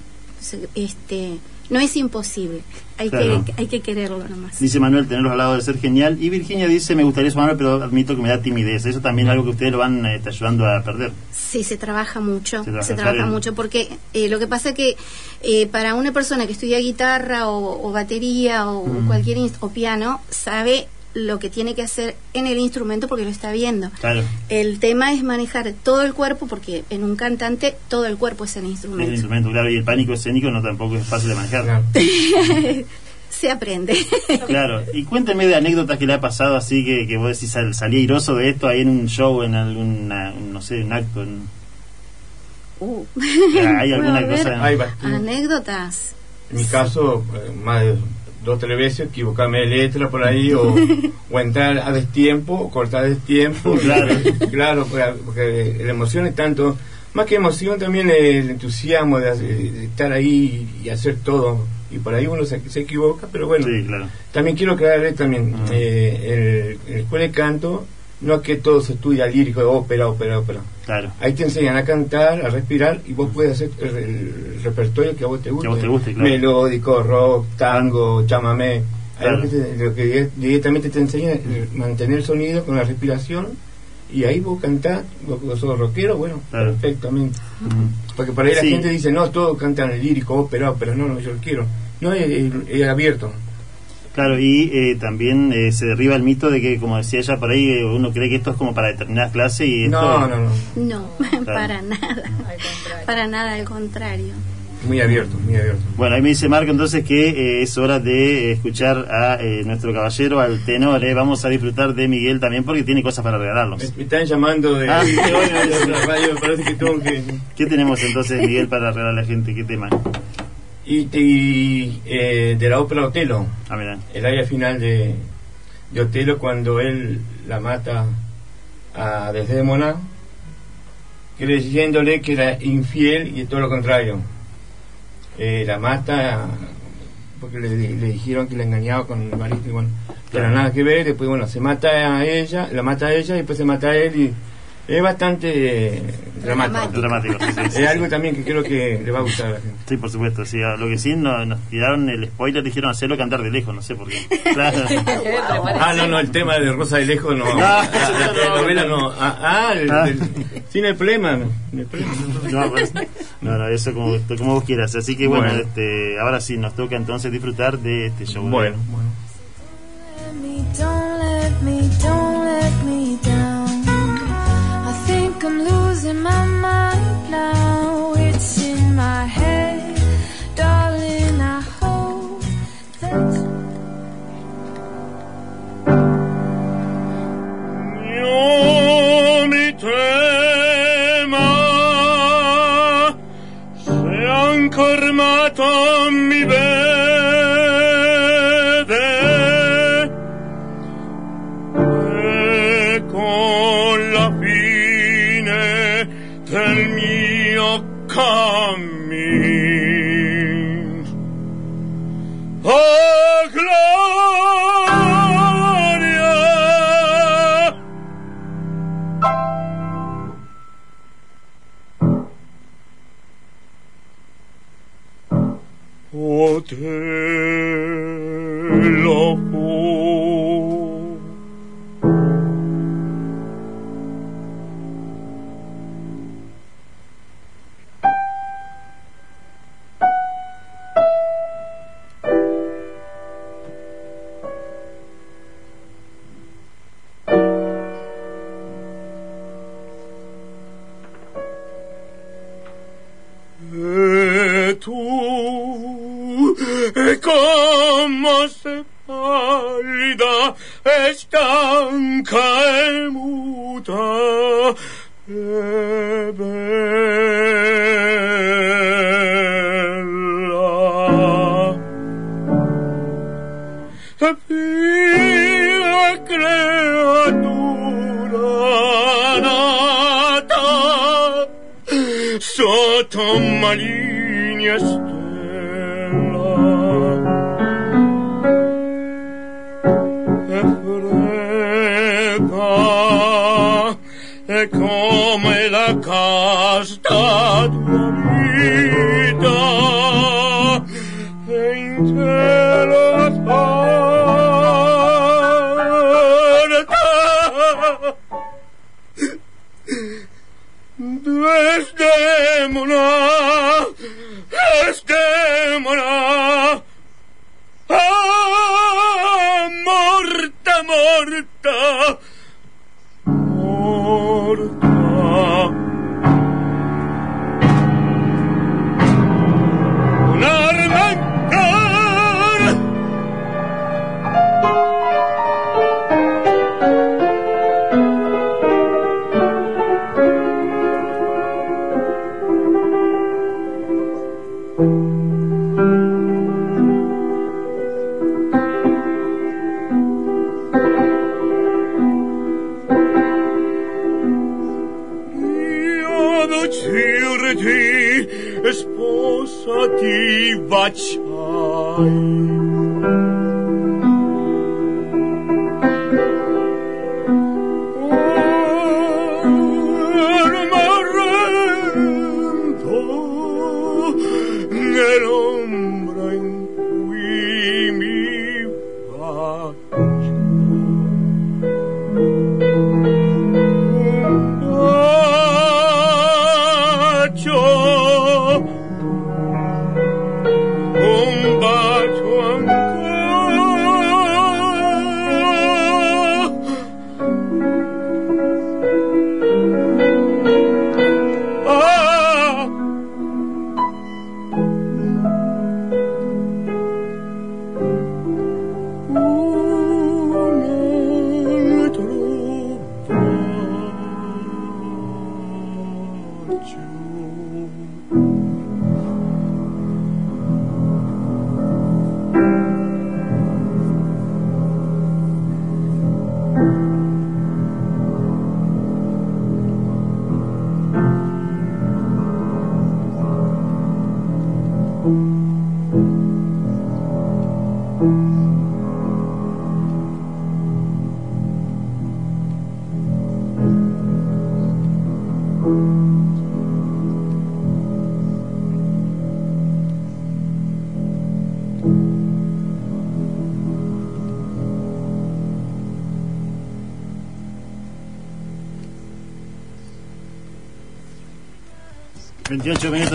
Este, no es imposible, hay Claro. que hay que quererlo nomás. Dice Manuel, tenerlos al lado de ser genial. Y Virginia dice, me gustaría sumarme, pero admito que me da timidez. Eso también es algo que ustedes lo van eh, ayudando a perder. Sí, se trabaja mucho, Se trabaja, se mucho, porque eh, lo que pasa es que eh, para una persona que estudia guitarra o, o batería o Mm. cualquier o piano, sabe lo que tiene que hacer en el instrumento porque lo está viendo. Claro. El tema es manejar todo el cuerpo, porque en un cantante todo el cuerpo es el Es el instrumento. instrumento, claro. Y el pánico escénico no tampoco es fácil de manejar. se aprende. Claro, y cuénteme de anécdotas que le ha pasado así que, que vos decís sal, salí airoso de esto ahí en un show, en alguna, no sé, un acto. en- Uh. ¿Hay alguna cosa? Hay bastante. Anécdotas. En mi caso, eh, más de dos o tres veces equivocarme de letra por ahí o, o entrar a destiempo o cortar destiempo. Claro. claro, porque, porque la emoción es tanto, más que emoción también el entusiasmo de, estar ahí y hacer todo. Y por ahí uno se, se equivoca, pero bueno. Sí, claro. También quiero aclarar también, eh, el, el escuela de canto, no es que todo se estudia lírico, ópera, ópera, ópera. Claro. Ahí te enseñan a cantar, a respirar y vos puedes hacer el, el repertorio que a vos te guste. a vos te guste, claro. Melódico, rock, tango, chamamé. Ahí lo, que te- lo que di- directamente te enseñan es mantener el sonido con la respiración y ahí vos cantás, vos, vos sos rockero, bueno, Claro. perfectamente. Porque por ahí la gente dice, no, todos cantan el lírico, ópera, pero no, no, yo lo quiero. No, es- es abierto. Claro, y eh, también eh, se derriba el mito de que, como decía ella, por ahí eh, uno cree que esto es como para determinadas clases y esto... No, no, no. No, para nada. Para nada, al contrario. Muy abierto, muy abierto. Bueno, ahí me dice Marco entonces que eh, es hora de eh, escuchar a eh, nuestro caballero, al tenor. eh. Vamos a disfrutar de Miguel también porque tiene cosas para regalarnos. Me están llamando de, Ah. de hoy, de la radio, parece que tengo que... ¿Qué tenemos entonces, Miguel, para regalar a la gente? ¿Qué tema? Y, y, eh, de la ópera Otelo. Ah. El área final de, de Otelo cuando él la mata a Desdémona, creyéndole que era infiel y todo lo contrario. Eh, la mata porque le, le dijeron que la engañaba con el marido y bueno, pero nada que ver, después bueno, se mata a ella, la mata a ella y después se mata a él y Es bastante eh, dramático. Dramático, sí, sí, sí, es algo también que creo que le va a gustar a la gente. Sí, por supuesto. Sí, a lo que sí no- nos tiraron el spoiler, dijeron hacerlo cantar de lejos, no sé por qué. Claro. Ah, no, no, el tema de Rosa de Lejos no. No, la, la no, telenovela no. no. Ah, ah, el, Ah. el- sin el problema. no, el problema. No, pues, no, no, eso como, como vos quieras. Así que bueno, Bueno. este, ahora sí, nos toca entonces disfrutar de este show. Bueno, Don't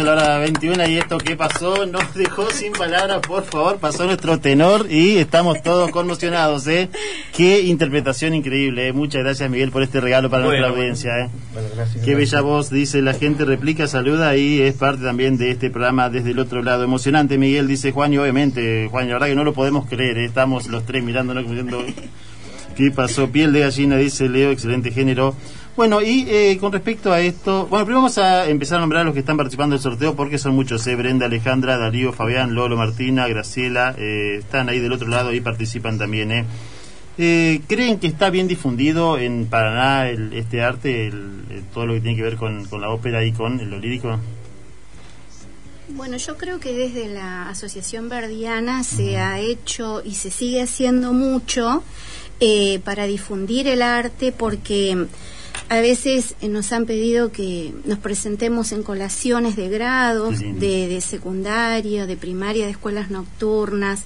la hora 21 y esto que pasó nos dejó sin palabras, por favor, pasó nuestro tenor y estamos todos conmocionados, ¿eh? Qué interpretación increíble, ¿eh? Muchas gracias Miguel por este regalo para Bueno, nuestra audiencia, ¿eh? Bueno, gracias, Qué gracias. bella voz, dice la gente, replica, saluda y es parte también de este programa desde el otro lado. Emocionante, Miguel, dice Juan, y obviamente, Juan, la verdad que no lo podemos creer, ¿eh? estamos los tres mirándonos diciendo, ¿qué pasó? Piel de gallina, dice Leo, excelente género. Bueno, y eh, con respecto a esto, bueno, primero vamos a empezar a nombrar a los que están participando del sorteo porque son muchos, ¿eh? Brenda, Alejandra, Darío, Fabián, Lolo, Martina, Graciela, eh, están ahí del otro lado y participan también, ¿eh? Eh, ¿Creen que está bien difundido en Paraná el- este arte, el- el- todo lo que tiene que ver con, con la ópera y con lo lírico? Bueno, yo creo que desde la Asociación Verdiana se ha hecho y se sigue haciendo mucho eh, para difundir el arte porque a veces eh, nos han pedido que nos presentemos en colaciones de grados, de, de secundaria, de primaria, de escuelas nocturnas,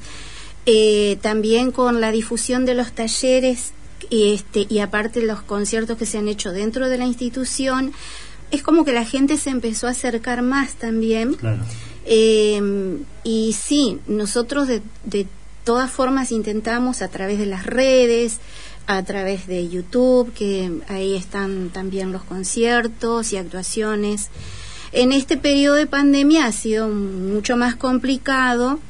eh, también con la difusión de los talleres y, este, y aparte los conciertos que se han hecho dentro de la institución, es como que la gente se empezó a acercar más también. Claro. Eh, y sí, nosotros de, de todas formas intentamos a través de las redes, a través de YouTube, que ahí están también los conciertos y actuaciones. En este periodo de pandemia ha sido mucho más complicado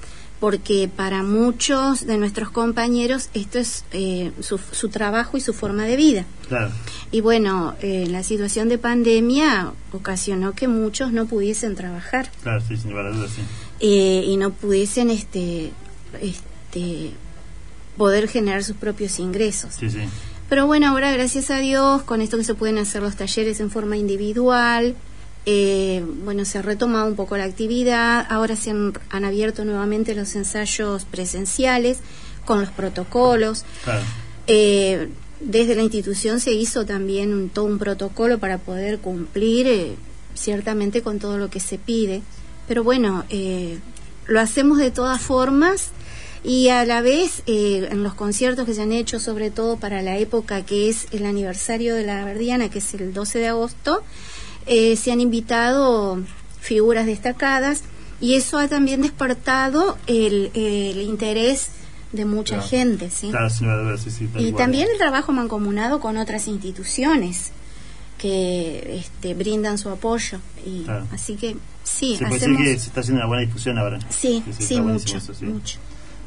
porque para muchos de nuestros compañeros esto es eh, su, su trabajo y su forma de vida. Claro. Y bueno, eh, la situación de pandemia ocasionó que muchos no pudiesen trabajar Claro, sí, sin lugar a dudas, sí. eh, y no pudiesen este, este, poder generar sus propios ingresos. Sí, sí. Pero bueno, ahora gracias a Dios, con esto que se pueden hacer los talleres en forma individual, eh, bueno, se ha retomado un poco la actividad, ahora se han, han abierto nuevamente los ensayos presenciales con los protocolos. Claro. Eh, desde la institución se hizo también un, todo un protocolo para poder cumplir eh, ciertamente con todo lo que se pide. Pero bueno, eh, lo hacemos de todas formas y a la vez eh, en los conciertos que se han hecho, sobre todo para la época que es el aniversario de la Verdiana, que es el 12 de agosto, eh, se han invitado figuras destacadas y eso ha también despertado el, el interés de mucha Claro. gente, ¿sí? Claro, sin lugar a dudas, sí, sí. Y también el trabajo mancomunado con otras instituciones que este, brindan su apoyo. Y Claro. Así que sí, Se puede decir que se está haciendo una buena difusión ahora. Sí, sí, mucho, eso, mucho.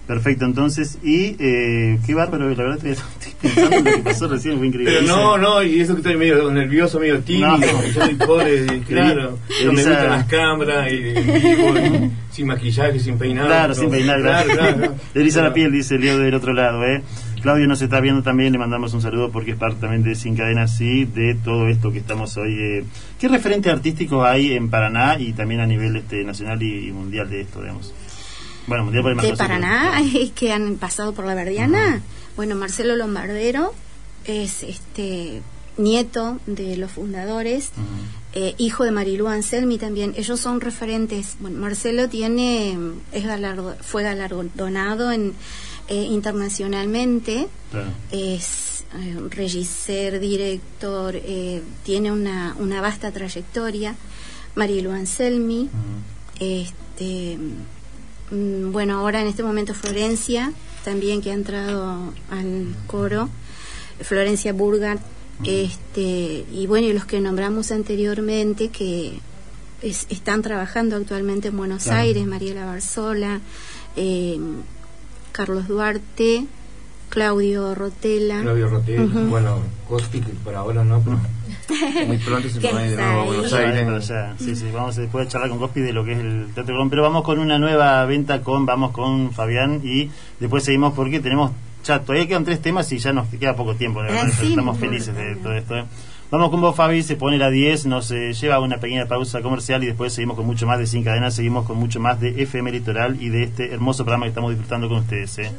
Perfecto, entonces, y eh, qué bárbaro, la verdad estoy pensando en lo que pasó recién, fue increíble. Pero no, no, y eso que estoy medio nervioso, medio tímido, No. yo soy pobre, y claro, no me gustan las cámaras, y en vivo, y sin maquillaje, sin peinar. Claro, no. sin peinar, claro, claro. claro. Eriza la piel, dice Leo del otro lado, ¿eh? Claudio nos está viendo también, le mandamos un saludo porque es parte también de Sin Cadenas y de todo esto que estamos hoy. eh. ¿Qué referentes artísticos hay en Paraná y también a nivel este nacional y, y mundial de esto, digamos? Bueno, de. Paraná que han pasado por la Verdiana. Bueno, Marcelo Lombardero es este nieto de los fundadores, eh, hijo de Marilú Anselmi también. Ellos son referentes. Bueno, Marcelo tiene es galardo- fue galardonado en eh, internacionalmente. Claro. Es eh, director, eh, tiene una, una vasta trayectoria. Marilu Anselmi, este, bueno, ahora en este momento Florencia, también que ha entrado al coro, Florencia Burgard, este, y bueno, y los que nombramos anteriormente que es- están trabajando actualmente en Buenos Claro. Aires, Mariela Barzola, eh, Carlos Duarte, Claudio Rotela. Claudio Rotel, Ujú. bueno, Cospi, que por ahora no, pero muy pronto se va a ir de nuevo a Buenos. Aires. Sí, sí, vamos después a charlar con Cospi de lo que es el Teatro Colón, pero vamos con una nueva venta con, vamos con Fabián y después seguimos porque tenemos ya, todavía quedan tres temas y ya nos queda poco tiempo, Ah, sí, estamos felices de todo esto. ¿eh? Vamos con vos, Fabi, se pone la 10, nos eh, lleva a una pequeña pausa comercial y después seguimos con mucho más de Sin Cadenas, seguimos con mucho más de FM Litoral y de este hermoso programa que estamos disfrutando con ustedes. ¿eh?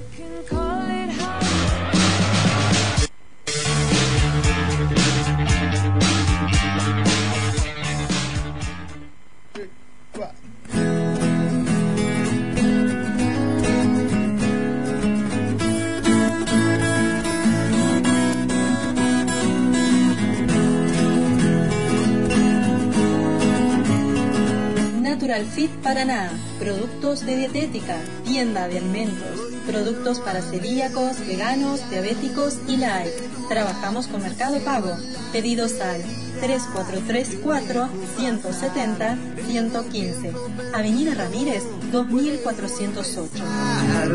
Alfit Paraná, productos de dietética, tienda de alimentos, productos para celíacos, veganos, diabéticos y light. Trabajamos con Mercado Pago. Pedidos al 3434 170 115. Avenida Ramírez 2408.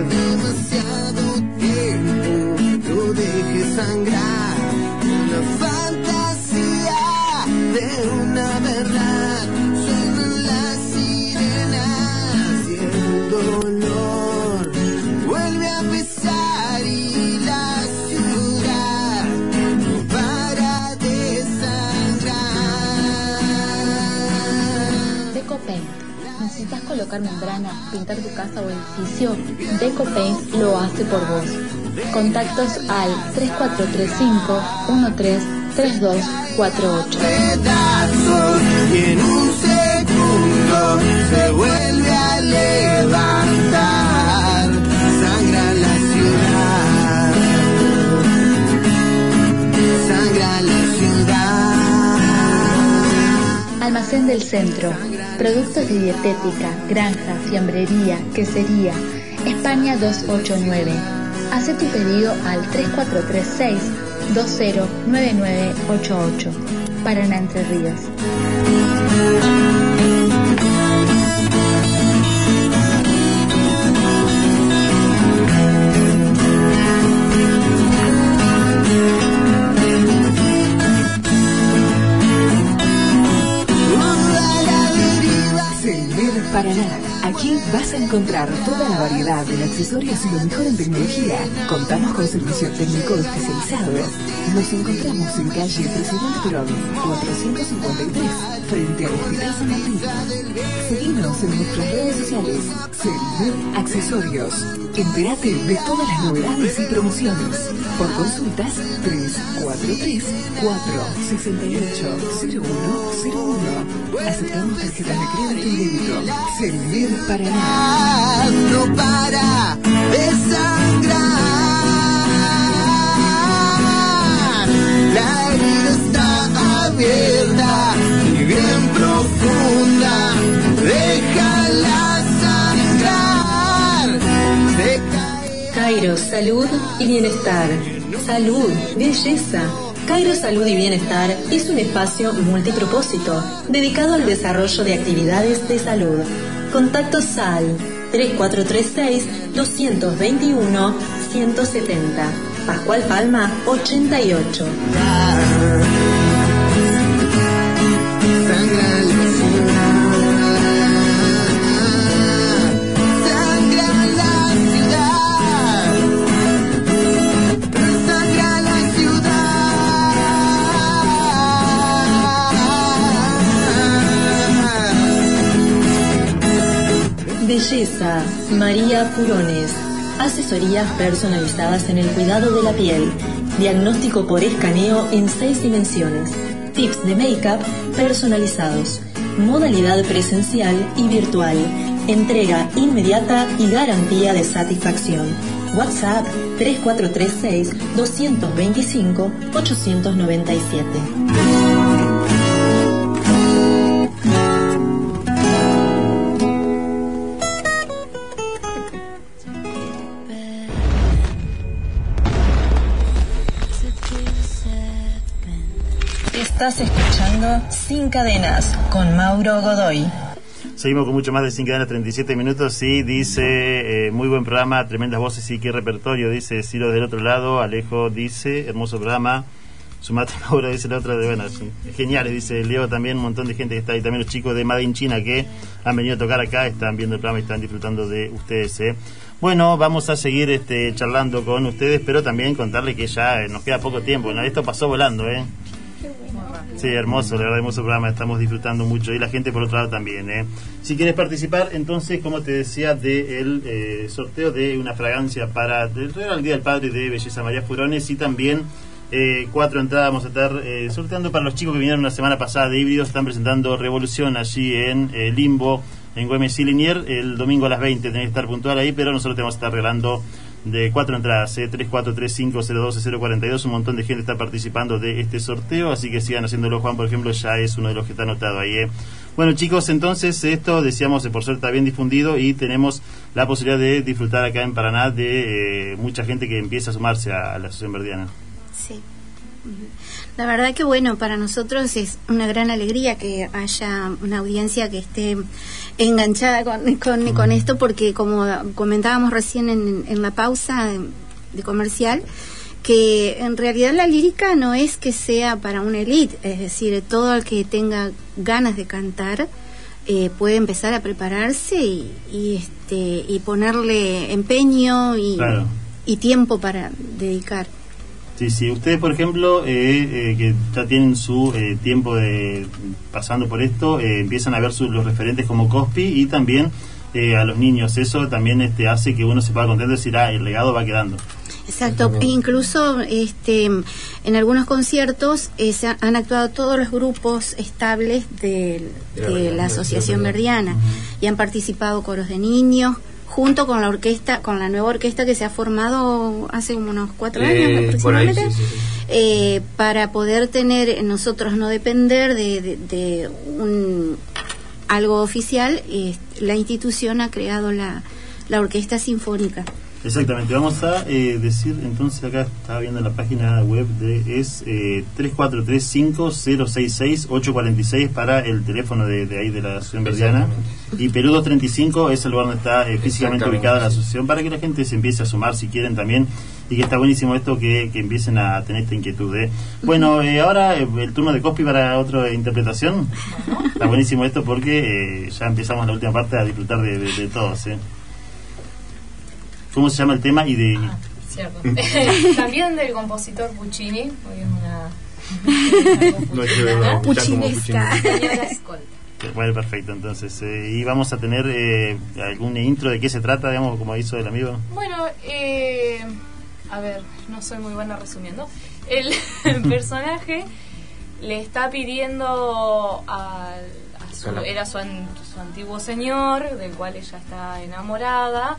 demasiado tiempo no dejes sangrar una fantasía de una verdad dolor vuelve a pesar y la ciudad no para de sangrar DecoPaint. ¿Necesitas colocar membrana, pintar tu casa o edificio? DecoPaint lo hace por vos. Contactos al 3435 133248. pedazos y en un segundo se vuelve a levantar. Almacén del Centro. Productos de dietética, granja, fiambrería, quesería. España 289. Hace tu pedido al 3436 209988. Paraná Entre Ríos. Selmer Paraná. Aquí vas a encontrar toda la variedad de accesorios y lo mejor en tecnología. Contamos con servicio técnico especializado. Nos encontramos en calle Presidente Perón, 453, frente al Hospital San Martín. Seguinos en nuestras redes sociales. Selmer Accesorios. Entérate de todas las novedades y promociones. Por consultas 343 468 0101. Aceptamos tarjetas de crédito y débito. No para de sangrar. La herida está abierta y bien profunda. Déjala sangrar. Se Cairo, salud y bienestar. Salud, belleza. Cairo Salud y Bienestar es un espacio multipropósito dedicado al desarrollo de actividades de salud. Contactos al 3436-221-170. Pascual Palma 88. Belleza, María Furones. Asesorías personalizadas en el cuidado de la piel. Diagnóstico por escaneo en seis dimensiones. Tips de make-up personalizados. Modalidad presencial y virtual. Entrega inmediata y garantía de satisfacción. WhatsApp 3436 225 897. Estás escuchando Sin Cadenas con Mauro Godoy. Seguimos con mucho más de 5 cadenas, 37 minutos. Sí, dice, eh, muy buen programa, tremendas voces y qué repertorio. Dice Ciro del otro lado, Alejo dice, hermoso programa. Sumate Mauro, dice la otra de bueno, sí, geniales, dice Leo también, un montón de gente que está ahí, también los chicos de Made in China que han venido a tocar acá, están viendo el programa y están disfrutando de ustedes. ¿eh? Bueno, vamos a seguir este, charlando con ustedes, pero también contarles que ya eh, nos queda poco tiempo, esto pasó volando, ¿eh? Sí, hermoso, la verdad, hermoso programa, estamos disfrutando mucho y la gente por otro lado también. ¿eh? Si quieres participar, entonces, como te decía, del eh, sorteo de una fragancia para el Día del Padre de Belleza María Furones y también eh, cuatro entradas vamos a estar eh, sorteando para los chicos que vinieron la semana pasada de híbridos, están presentando Revolución allí en eh, Limbo, en Güemes y Linier, el domingo a las 20, tenés que estar puntual ahí, pero nosotros te vamos a estar regalando de cuatro entradas, eh, 3435-012-042. Un montón de gente está participando de este sorteo, así que sigan haciéndolo. Juan, por ejemplo, ya es uno de los que está anotado ahí. eh. Bueno chicos, entonces esto decíamos eh, por suerte está bien difundido y tenemos la posibilidad de disfrutar acá en Paraná de eh, mucha gente que empieza a sumarse a, a la Asociación Verdiana. Sí. La verdad que bueno, para nosotros es una gran alegría que haya una audiencia que esté enganchada con, con, con esto porque como comentábamos recién en, en la pausa de, de comercial, que en realidad la lírica no es que sea para una elite, es decir, todo el que tenga ganas de cantar eh, puede empezar a prepararse y, y, este y ponerle empeño y, Claro. y tiempo para dedicar. Sí, sí. Ustedes, por ejemplo, eh, eh, que ya tienen su eh, tiempo de pasando por esto, eh, empiezan a ver sus, los referentes como Cospi y también eh, a los niños. Eso también este, hace que uno se pueda contento y decir, ah, el legado va quedando. Exacto, incluso este, en algunos conciertos eh, se ha- han actuado todos los grupos estables De la Verdiana, Asociación Verdiana y han participado coros de niños junto con la orquesta, con la nueva orquesta que se ha formado hace como unos cuatro años Eh, ahí, aproximadamente, sí, sí, sí. eh, para poder tener eh, nosotros no depender de, de- de un algo oficial, eh, la institución ha creado la, la orquesta sinfónica. Exactamente, vamos a eh, decir, entonces acá estaba viendo la página web de es eh, 3435-066-846 para el teléfono de, de ahí de la Asociación Verdiana y Perú 235 es el lugar donde está eh, físicamente ubicada la asociación para que la gente se empiece a sumar si quieren también y que está buenísimo esto que, que empiecen a tener esta inquietud. ¿eh? Bueno, eh, ahora eh, el turno de Cospi para otra interpretación. Está buenísimo esto porque eh, ya empezamos la última parte a disfrutar de, de- de todos. ¿eh? ¿Cómo se llama el tema? Y de Cierto. También del compositor Puccini, hoy es una. No hay Escolta. Bueno, perfecto, entonces. eh, y vamos a tener eh, algún intro de qué se trata, digamos, como hizo el amigo. Bueno, eh, a ver, no soy muy buena resumiendo. El, personaje le está pidiendo al- a su, era su, an- su antiguo señor, del cual ella está enamorada,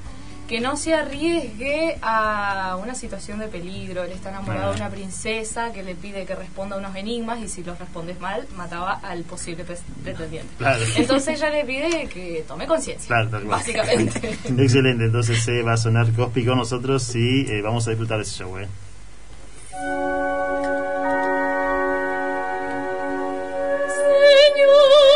que no se arriesgue a una situación de peligro. Él está enamorado de una princesa que le pide que responda a unos enigmas y si los respondes mal, mataba al posible pretendiente. Claro. Entonces ella le pide que tome conciencia. Claro, tal cual. Básicamente. Excelente, entonces se va a sonar Cospi con nosotros y eh, vamos a disfrutar de ese show. ¿eh? Signore,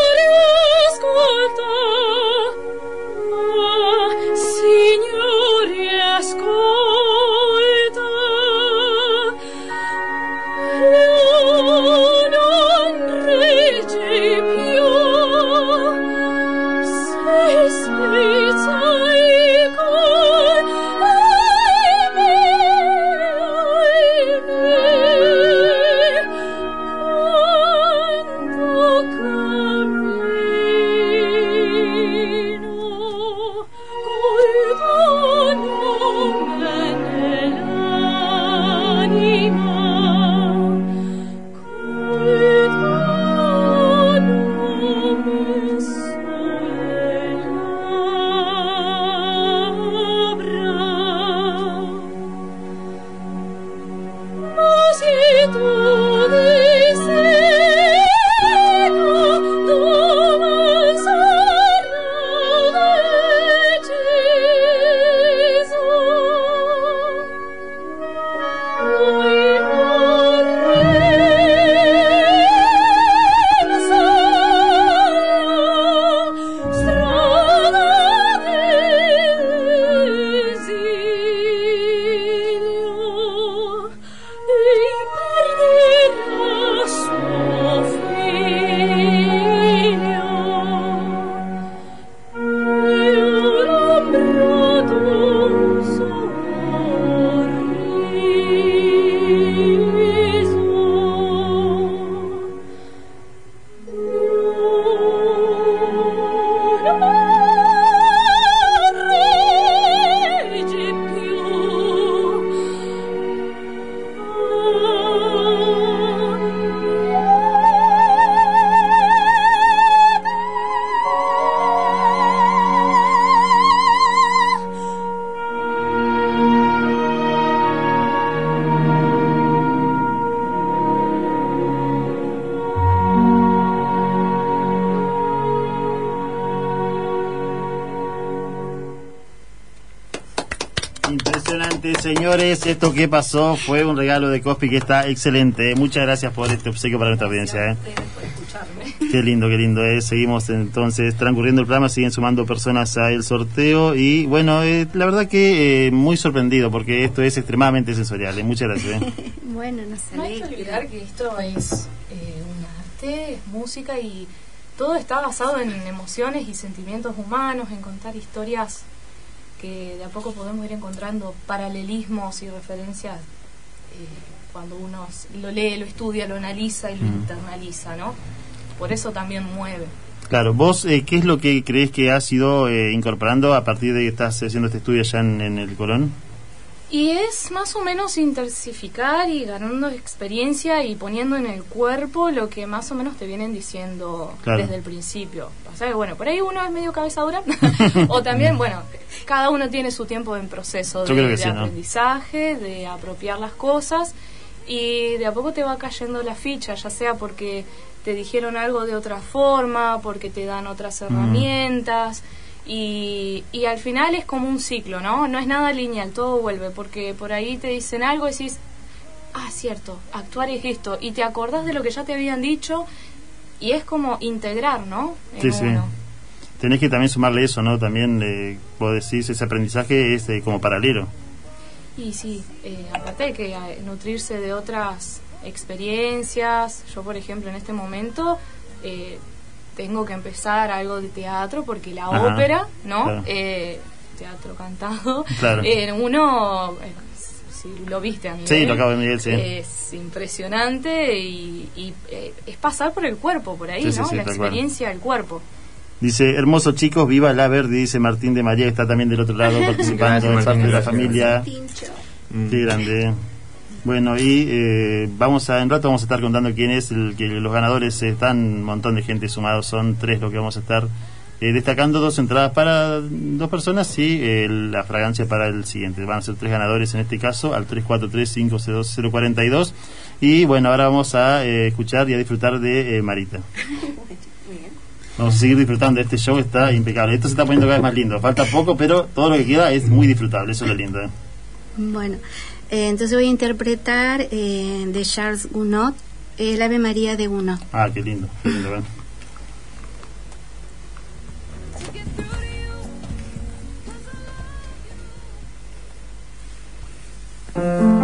Esto que pasó fue un regalo de Cospi que está excelente. Muchas gracias por este obsequio para nuestra audiencia. ¿eh? Qué lindo, qué lindo. ¿eh? Seguimos entonces transcurriendo el programa, siguen sumando personas a el sorteo. Y bueno, eh, la verdad que eh, muy sorprendido porque esto es extremadamente sensorial. ¿eh? Muchas gracias. ¿eh? Bueno, no se No hay que olvidar que esto es eh, un arte, es música y todo está basado en emociones y sentimientos humanos, en contar historias de a poco podemos ir encontrando paralelismos y referencias eh, cuando uno lo lee, lo estudia, lo analiza y lo Mm. internaliza, ¿no? Por eso también mueve. Claro, vos, eh, ¿qué es lo que crees que has ido eh, incorporando a partir de que estás haciendo este estudio allá en, en el Colón? Y es más o menos intensificar y ganando experiencia y poniendo en el cuerpo lo que más o menos te vienen diciendo Claro. desde el principio. Pasa que, bueno, por ahí uno es medio cabeza dura, o también, bueno, cada uno tiene su tiempo en proceso de, aprendizaje, de apropiar las cosas, y de a poco te va cayendo la ficha, ya sea porque te dijeron algo de otra forma, porque te dan otras Mm. herramientas. Y, y al final es como un ciclo, ¿no? No es nada lineal, todo vuelve, porque por ahí te dicen algo y decís, ah, cierto, actuar es esto, y te acordás de lo que ya te habían dicho, y es como integrar, ¿no? En Sí, sí. Tenés que también sumarle eso, ¿no? También, eh, vos decís, ese aprendizaje es eh, como paralelo. Y sí, eh, aparte de que eh, nutrirse de otras experiencias, yo por ejemplo en este momento eh, tengo que empezar algo de teatro porque la Ajá, ópera, ¿no? claro. Eh, teatro cantado, Claro. uno, si lo viste a Sí, lo acabo de Miguel, sí. es impresionante y, y, eh, es pasar por el cuerpo, por ahí, Sí, sí, ¿no? sí, la experiencia del cuerpo. Dice, hermosos chicos, viva la verde, dice Martín de María, que está también del otro lado participando, Gracias, Martín, de la familia. Mm. Qué grande. Bueno, y eh, vamos a, en rato vamos a estar contando quién es el que los ganadores están, un montón de gente sumados, son tres lo que vamos a estar eh, destacando, dos entradas para dos personas y eh, la fragancia para el siguiente. Van a ser tres ganadores en este caso, al 343-502-042. Y bueno, ahora vamos a eh, escuchar y a disfrutar de eh, Marita. Vamos a seguir disfrutando de este show, está impecable. Esto se está poniendo cada vez más lindo. Falta poco, pero todo lo que queda es muy disfrutable, eso es lo lindo. ¿eh? Bueno, eh, entonces voy a interpretar eh, de Charles Gounod el Ave María de Gounod. Ah, qué lindo, qué lindo. ¿eh? María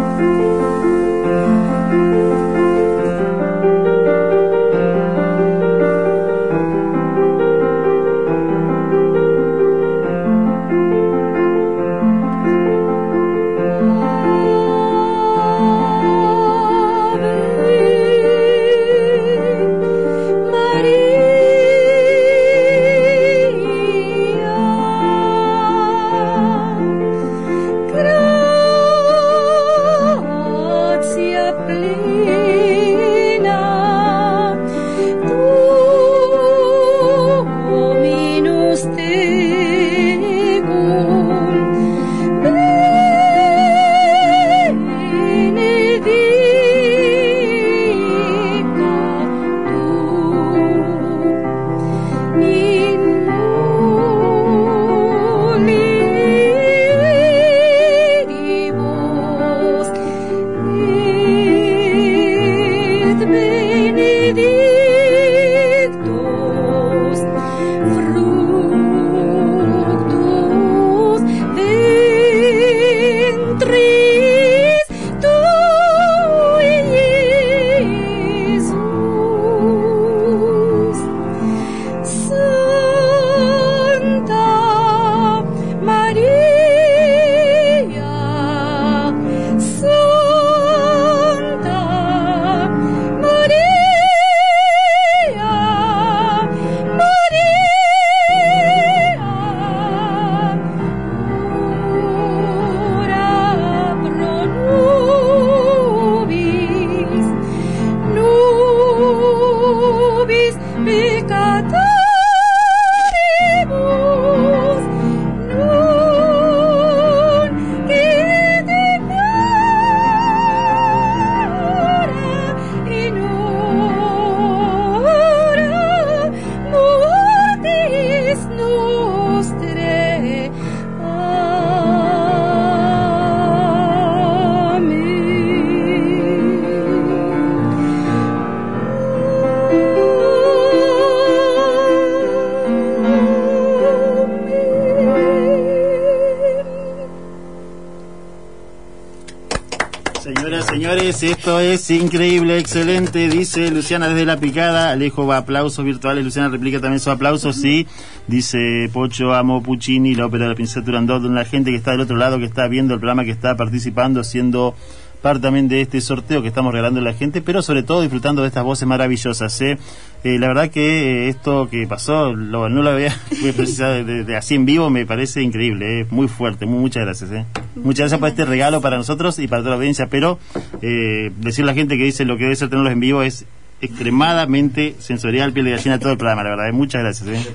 es increíble, excelente, dice Luciana desde la picada. Alejo va aplausos virtuales. Luciana replica también su aplauso, sí. Dice Pocho, amo Puccini, la ópera de la princesa Turandot. La gente que está del otro lado, que está viendo el programa, que está participando, siendo parte también de este sorteo que estamos regalando a la gente, pero sobre todo disfrutando de estas voces maravillosas. ¿eh? Eh, la verdad que eh, esto que pasó, lo- no lo había precisado de, de- de así en vivo, me parece increíble, ¿eh? muy fuerte, muy, muchas gracias. ¿eh? Muchas gracias por este regalo para nosotros y para toda la audiencia, pero eh, decir a la gente que dice lo que debe ser tenerlos en vivo es extremadamente sensorial, piel de gallina todo el programa, la verdad. ¿eh? Muchas gracias. ¿eh?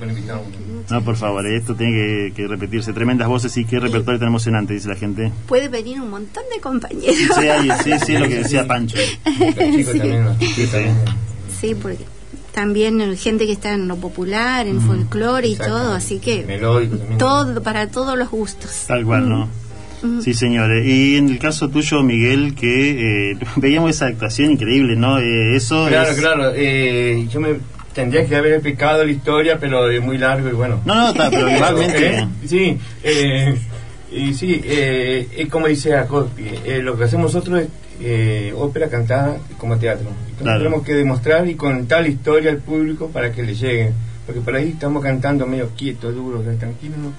No, por favor, ¿eh? esto tiene que, que repetirse. Tremendas voces y qué repertorio tan emocionante, dice la gente. Puede venir un montón de compañeros. Sí, ahí, sí, sí, es lo que decía Pancho. Sí. Sí, porque también hay gente que está en lo popular, en folclore y todo, así que Melódico también. todo para todos los gustos. Tal cual, ¿no? Sí, señores. Y en el caso tuyo, Miguel, que eh, veíamos esa actuación increíble, ¿no? Eh, eso Claro, es... claro. eh, yo me tendría que haber explicado la historia, pero es muy largo y bueno. No, no, está, pero igualmente- Eh, sí, y sí, es como dice lo que hacemos nosotros es eh, ópera cantada como teatro. Entonces Claro. tenemos que demostrar y contar la historia al público para que le llegue. Porque por ahí estamos cantando medio quietos, duros, tranquilos. ¿no?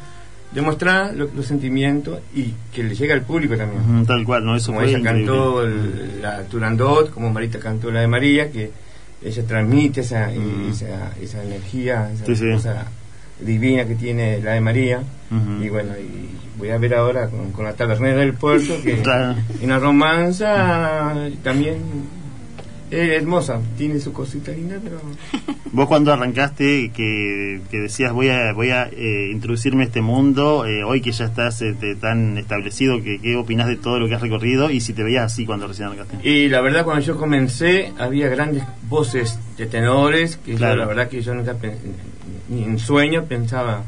Demostrar lo- los sentimientos y que le llegue al público también. Tal cual, ¿no? Eso como fue ella increíble. cantó el- la Turandot, como Marita cantó la de María, que ella transmite esa, esa, esa energía, esa Sí, sí. cosa divina que tiene la de María. Y bueno, y voy a ver ahora con, con la tabernera del puerto, que Claro. la romanza también es hermosa, tiene su cosita linda, pero... Vos cuando arrancaste, que, que decías voy a voy a eh, introducirme a este mundo, eh, hoy que ya estás este, tan establecido, que, ¿qué opinás de todo lo que has recorrido? Y si te veías así cuando recién arrancaste. Y la verdad cuando yo comencé había grandes voces de tenores que Claro. yo la verdad que yo nunca ni en sueño pensaba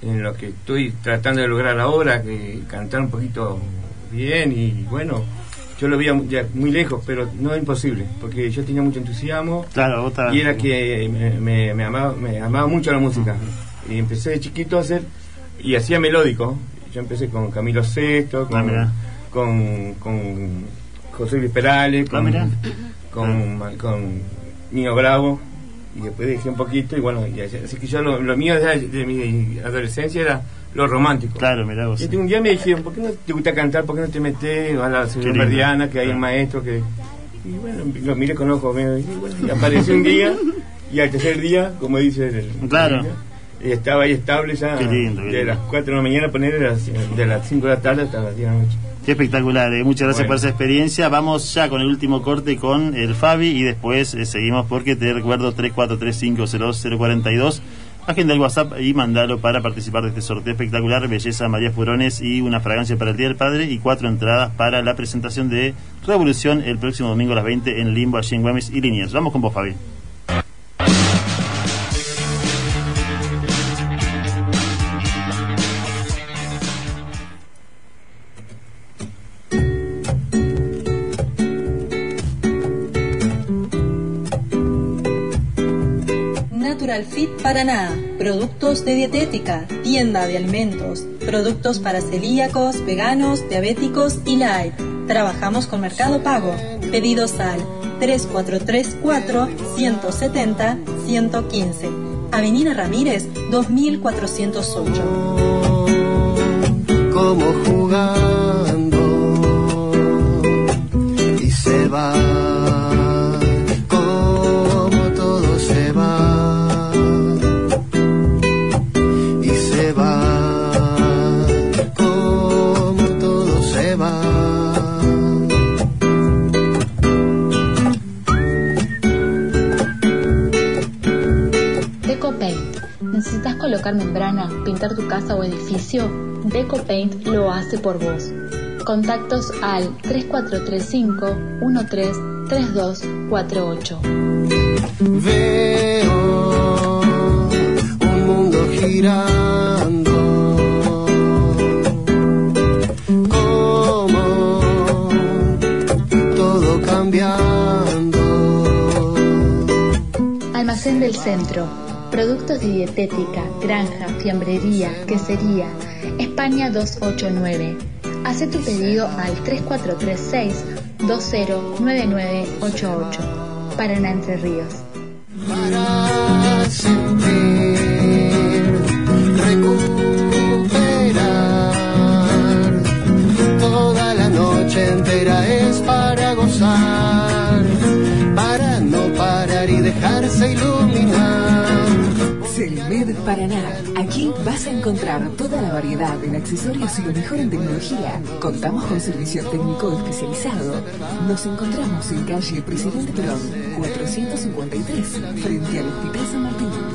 en lo que estoy tratando de lograr ahora, que cantar un poquito bien y bueno, yo lo veía ya muy lejos, pero no imposible, porque yo tenía mucho entusiasmo Claro, y era que me, me- me amaba, me amaba mucho la música y empecé de chiquito a hacer y hacía melódico. Yo empecé con Camilo Sesto, Ah, con, mira. con, con José Luis Perales, Ah, con, mira. con, con Nino Bravo y después dejé un poquito y bueno, y así, así que yo lo, lo mío de, de mi adolescencia era lo romántico. Claro, mirá vos. Y un día me dijeron, ¿por qué no te gusta cantar? ¿Por qué no te metes a la señora. Verdiana, que hay un maestro que... Y bueno, lo miré con ojos bueno, y apareció un día y al tercer día, como dice el... Claro. y estaba ahí estable ya Qué lindo, qué de lindo. las 4 de la mañana poner de las, de las 5 de la tarde hasta las 10 de la noche. Qué espectacular, eh. muchas gracias Bueno. por esa experiencia. Vamos ya con el último corte con el Fabi y después eh, seguimos porque te recuerdo 34350242. Agenda el WhatsApp y mandalo para participar de este sorteo espectacular. Belleza María Furones y una fragancia para el Día del Padre y cuatro entradas para la presentación de Revolución el próximo domingo a las 20 en Limbo, allí en Güemes y Liniers. Vamos con vos, Fabi. Fit Paraná, productos de dietética, tienda de alimentos, productos para celíacos, veganos, diabéticos y light. Trabajamos con Mercado Pago. Pedidos al 3434 170 115. Avenida Ramírez 2408. como jugando y se va ¿Necesitas colocar membrana, pintar tu casa o edificio? DecoPaint lo hace por vos. Contactos al 3435 133248. Veo un mundo girando como todo cambiando Almacén del Centro. Productos de dietética, granja, fiambrería, quesería. España 289. Haz tu pedido al 3436 209988. Paraná Entre Ríos. Para sentir, recuperar. Toda la noche entera es para gozar, para no parar y dejarse iluminar. Selmed Paraná. Aquí vas a encontrar toda la variedad en accesorios y lo mejor en tecnología. Contamos con servicio técnico especializado. Nos encontramos en calle Presidente Perón, 453, frente al Hospital San Martín.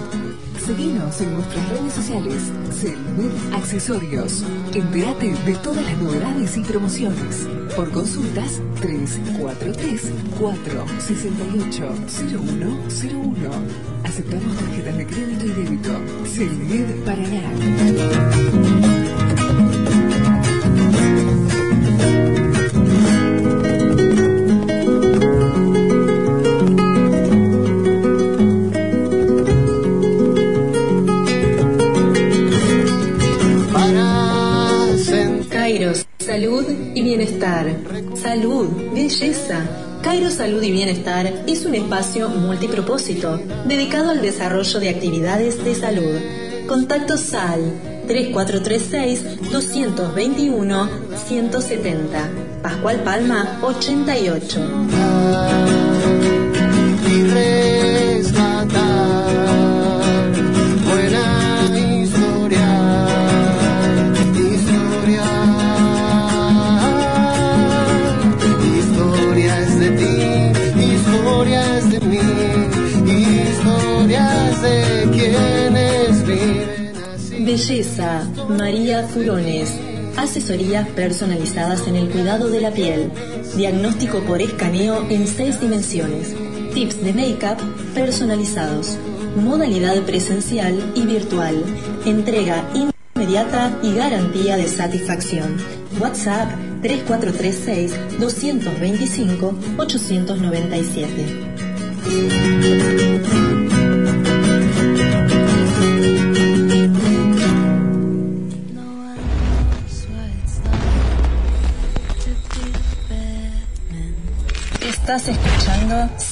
Seguinos en nuestras redes sociales. Selmed Accesorios. Entérate de todas las novedades y promociones. Por consultas 343 468 0101. Aceptamos tarjetas de crédito y débito. Selmed Paraná. Belleza. Kairos Salud y Bienestar es un espacio multipropósito dedicado al desarrollo de actividades de salud. Contactos al 3436-221-170. Pascual Palma 88. María Furones. Asesorías personalizadas en el cuidado de la piel. Diagnóstico por escaneo en seis dimensiones. Tips de make-up personalizados. Modalidad presencial y virtual. Entrega inmediata y garantía de satisfacción. WhatsApp 3436 225 897.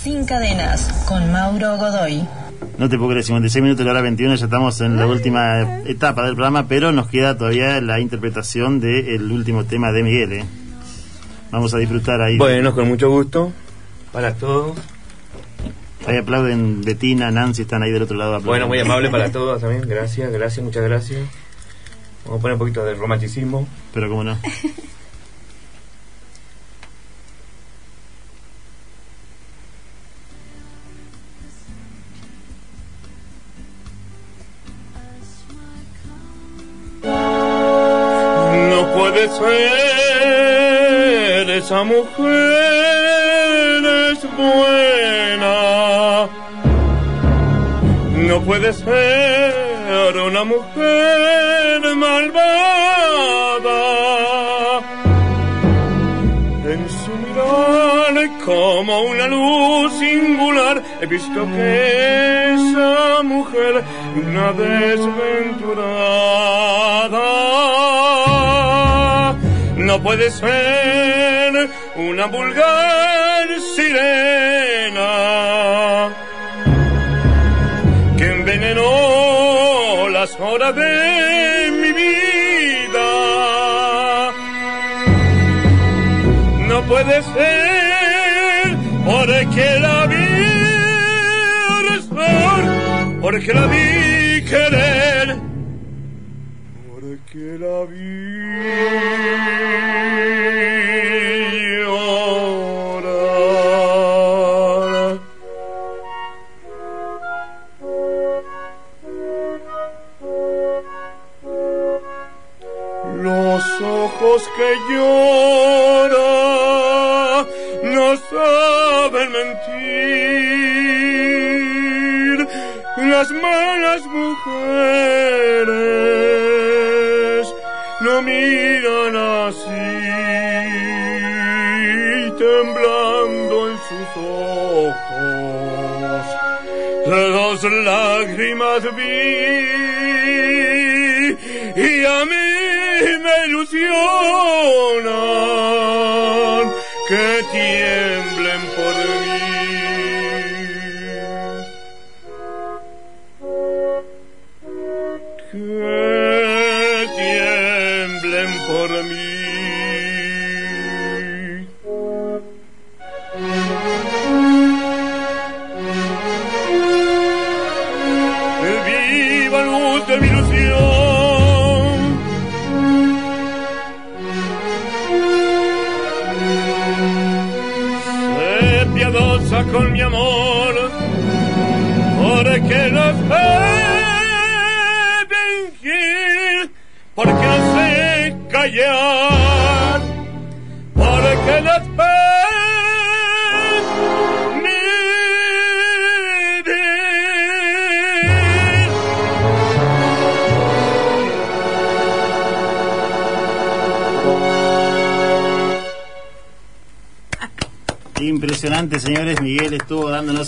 Sin Cadenas con Mauro Godoy. No te puedo creer, 56 minutos de la hora 21, ya estamos en la última etapa del programa, pero nos queda todavía la interpretación del último tema de Miguel. ¿eh? Vamos a disfrutar ahí. Bueno, con mucho gusto. Para todos. Ahí aplauden Betina, Nancy, están ahí del otro lado. Bueno, aplaudiendo. muy amable para todos también. Gracias, gracias, muchas gracias. Vamos a poner un poquito de romanticismo. Pero cómo. No esa mujer es buena. No puede ser una mujer malvada. En su mirar como una luz singular he visto que esa mujer una desventurada no puede ser una vulgar sirena que envenenó las horas de mi vida. No puede ser porque la vi porque la Que tiemblen por mí.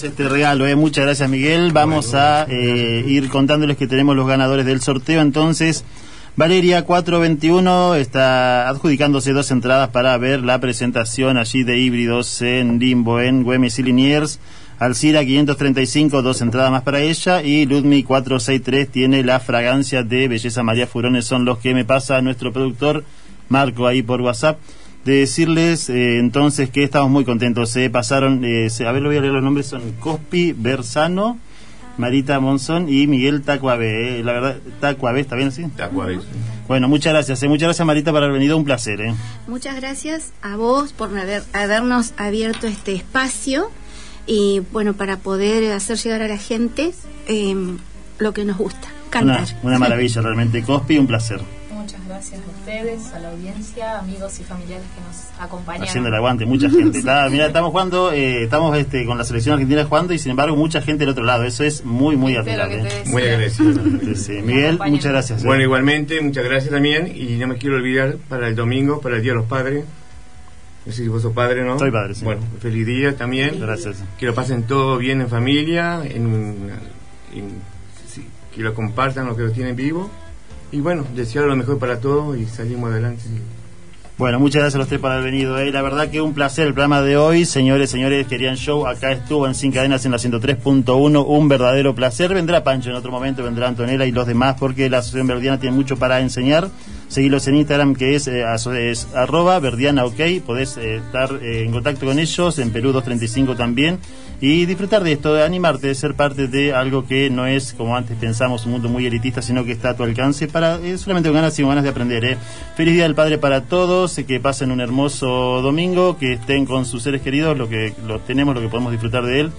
Este regalo. ¿eh? Muchas gracias, Miguel. Vamos a eh, ir contándoles que tenemos los ganadores del sorteo. Entonces, Valeria 421 está adjudicándose dos entradas para ver la presentación allí de híbridos en Limbo, en Güemes y Liniers. Alcira 535, dos entradas más para ella. Y Ludmi 463 tiene la fragancia de Belleza María Furones. Son los que me pasa nuestro productor Marco ahí por WhatsApp de decirles eh, entonces que estamos muy contentos. Se pasaron, eh, se- a ver, lo voy a leer los nombres, son Cospi, Bersano, Marita Monzón y Miguel Tacuabe. eh. La verdad, Tacuabe, ¿está bien así? Tacuabe. Bueno, muchas gracias. eh. Muchas gracias, Marita, por haber venido. Un placer. Eh. Muchas gracias a vos por haber, habernos abierto este espacio y bueno, para poder hacer llegar a la gente eh, lo que nos gusta, Una, cantar. una maravilla, realmente. Cospi, un placer. Gracias a ustedes, a la audiencia, amigos y familiares que nos acompañan. Haciendo el aguante, mucha gente. Está- mira, estamos jugando, eh, estamos este, con la selección argentina jugando y sin embargo mucha gente del otro lado. Eso es muy, muy admirable. Muy agradecido. Miguel, muchas gracias. eh. Bueno, igualmente, muchas gracias también. Y no me quiero olvidar para el domingo, para el Día de los Padres. No sé si vos sos padre, ¿no? Soy padre, sí. Bueno, feliz día también. Gracias. Que lo pasen todo bien en familia, en, que lo compartan los que lo tienen vivo. Y bueno, desear lo mejor para todos y salimos adelante. Bueno, muchas gracias a los tres por haber venido. eh. La verdad que un placer el programa de hoy. Señores, señores, querían show. Acá estuvo en Sin Cadenas en la 103.1. Un verdadero placer. Vendrá Pancho en otro momento, vendrá Antonella y los demás porque la Asociación Verdiana tiene mucho para enseñar. Seguilos en Instagram que es, eh, es arroba verdiana ok. Podés eh, estar eh, en contacto con ellos, en Perú 235 también. Y disfrutar de esto, de animarte, de ser parte de algo que no es, como antes pensamos, un mundo muy elitista, sino que está a tu alcance para eh, solamente con ganas y con ganas de aprender. Feliz Día del Padre para todos, que pasen un hermoso domingo, que estén con sus seres queridos, lo que lo tenemos, lo que podemos disfrutar de él,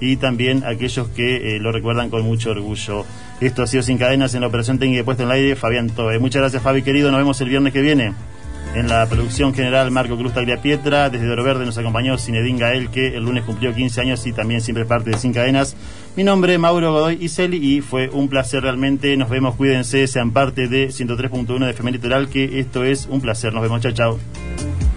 y también aquellos que lo recuerdan con mucho orgullo. Esto ha sido Sin Cadenas en la operación técnica de puesta en el aire, Fabián Tobe. Muchas gracias, Fabi querido, nos vemos el viernes que viene. En la producción general, Marco Cruz Pietra. Desde Oro Verde nos acompañó Cinedín Gael, que el lunes cumplió 15 años y también siempre parte de Sin Cadenas. Mi nombre es Mauro Godoy Iseli y fue un placer realmente. Nos vemos, cuídense, sean parte de 103.1 de FM Litoral, que esto es un placer. Nos vemos, chao, chao.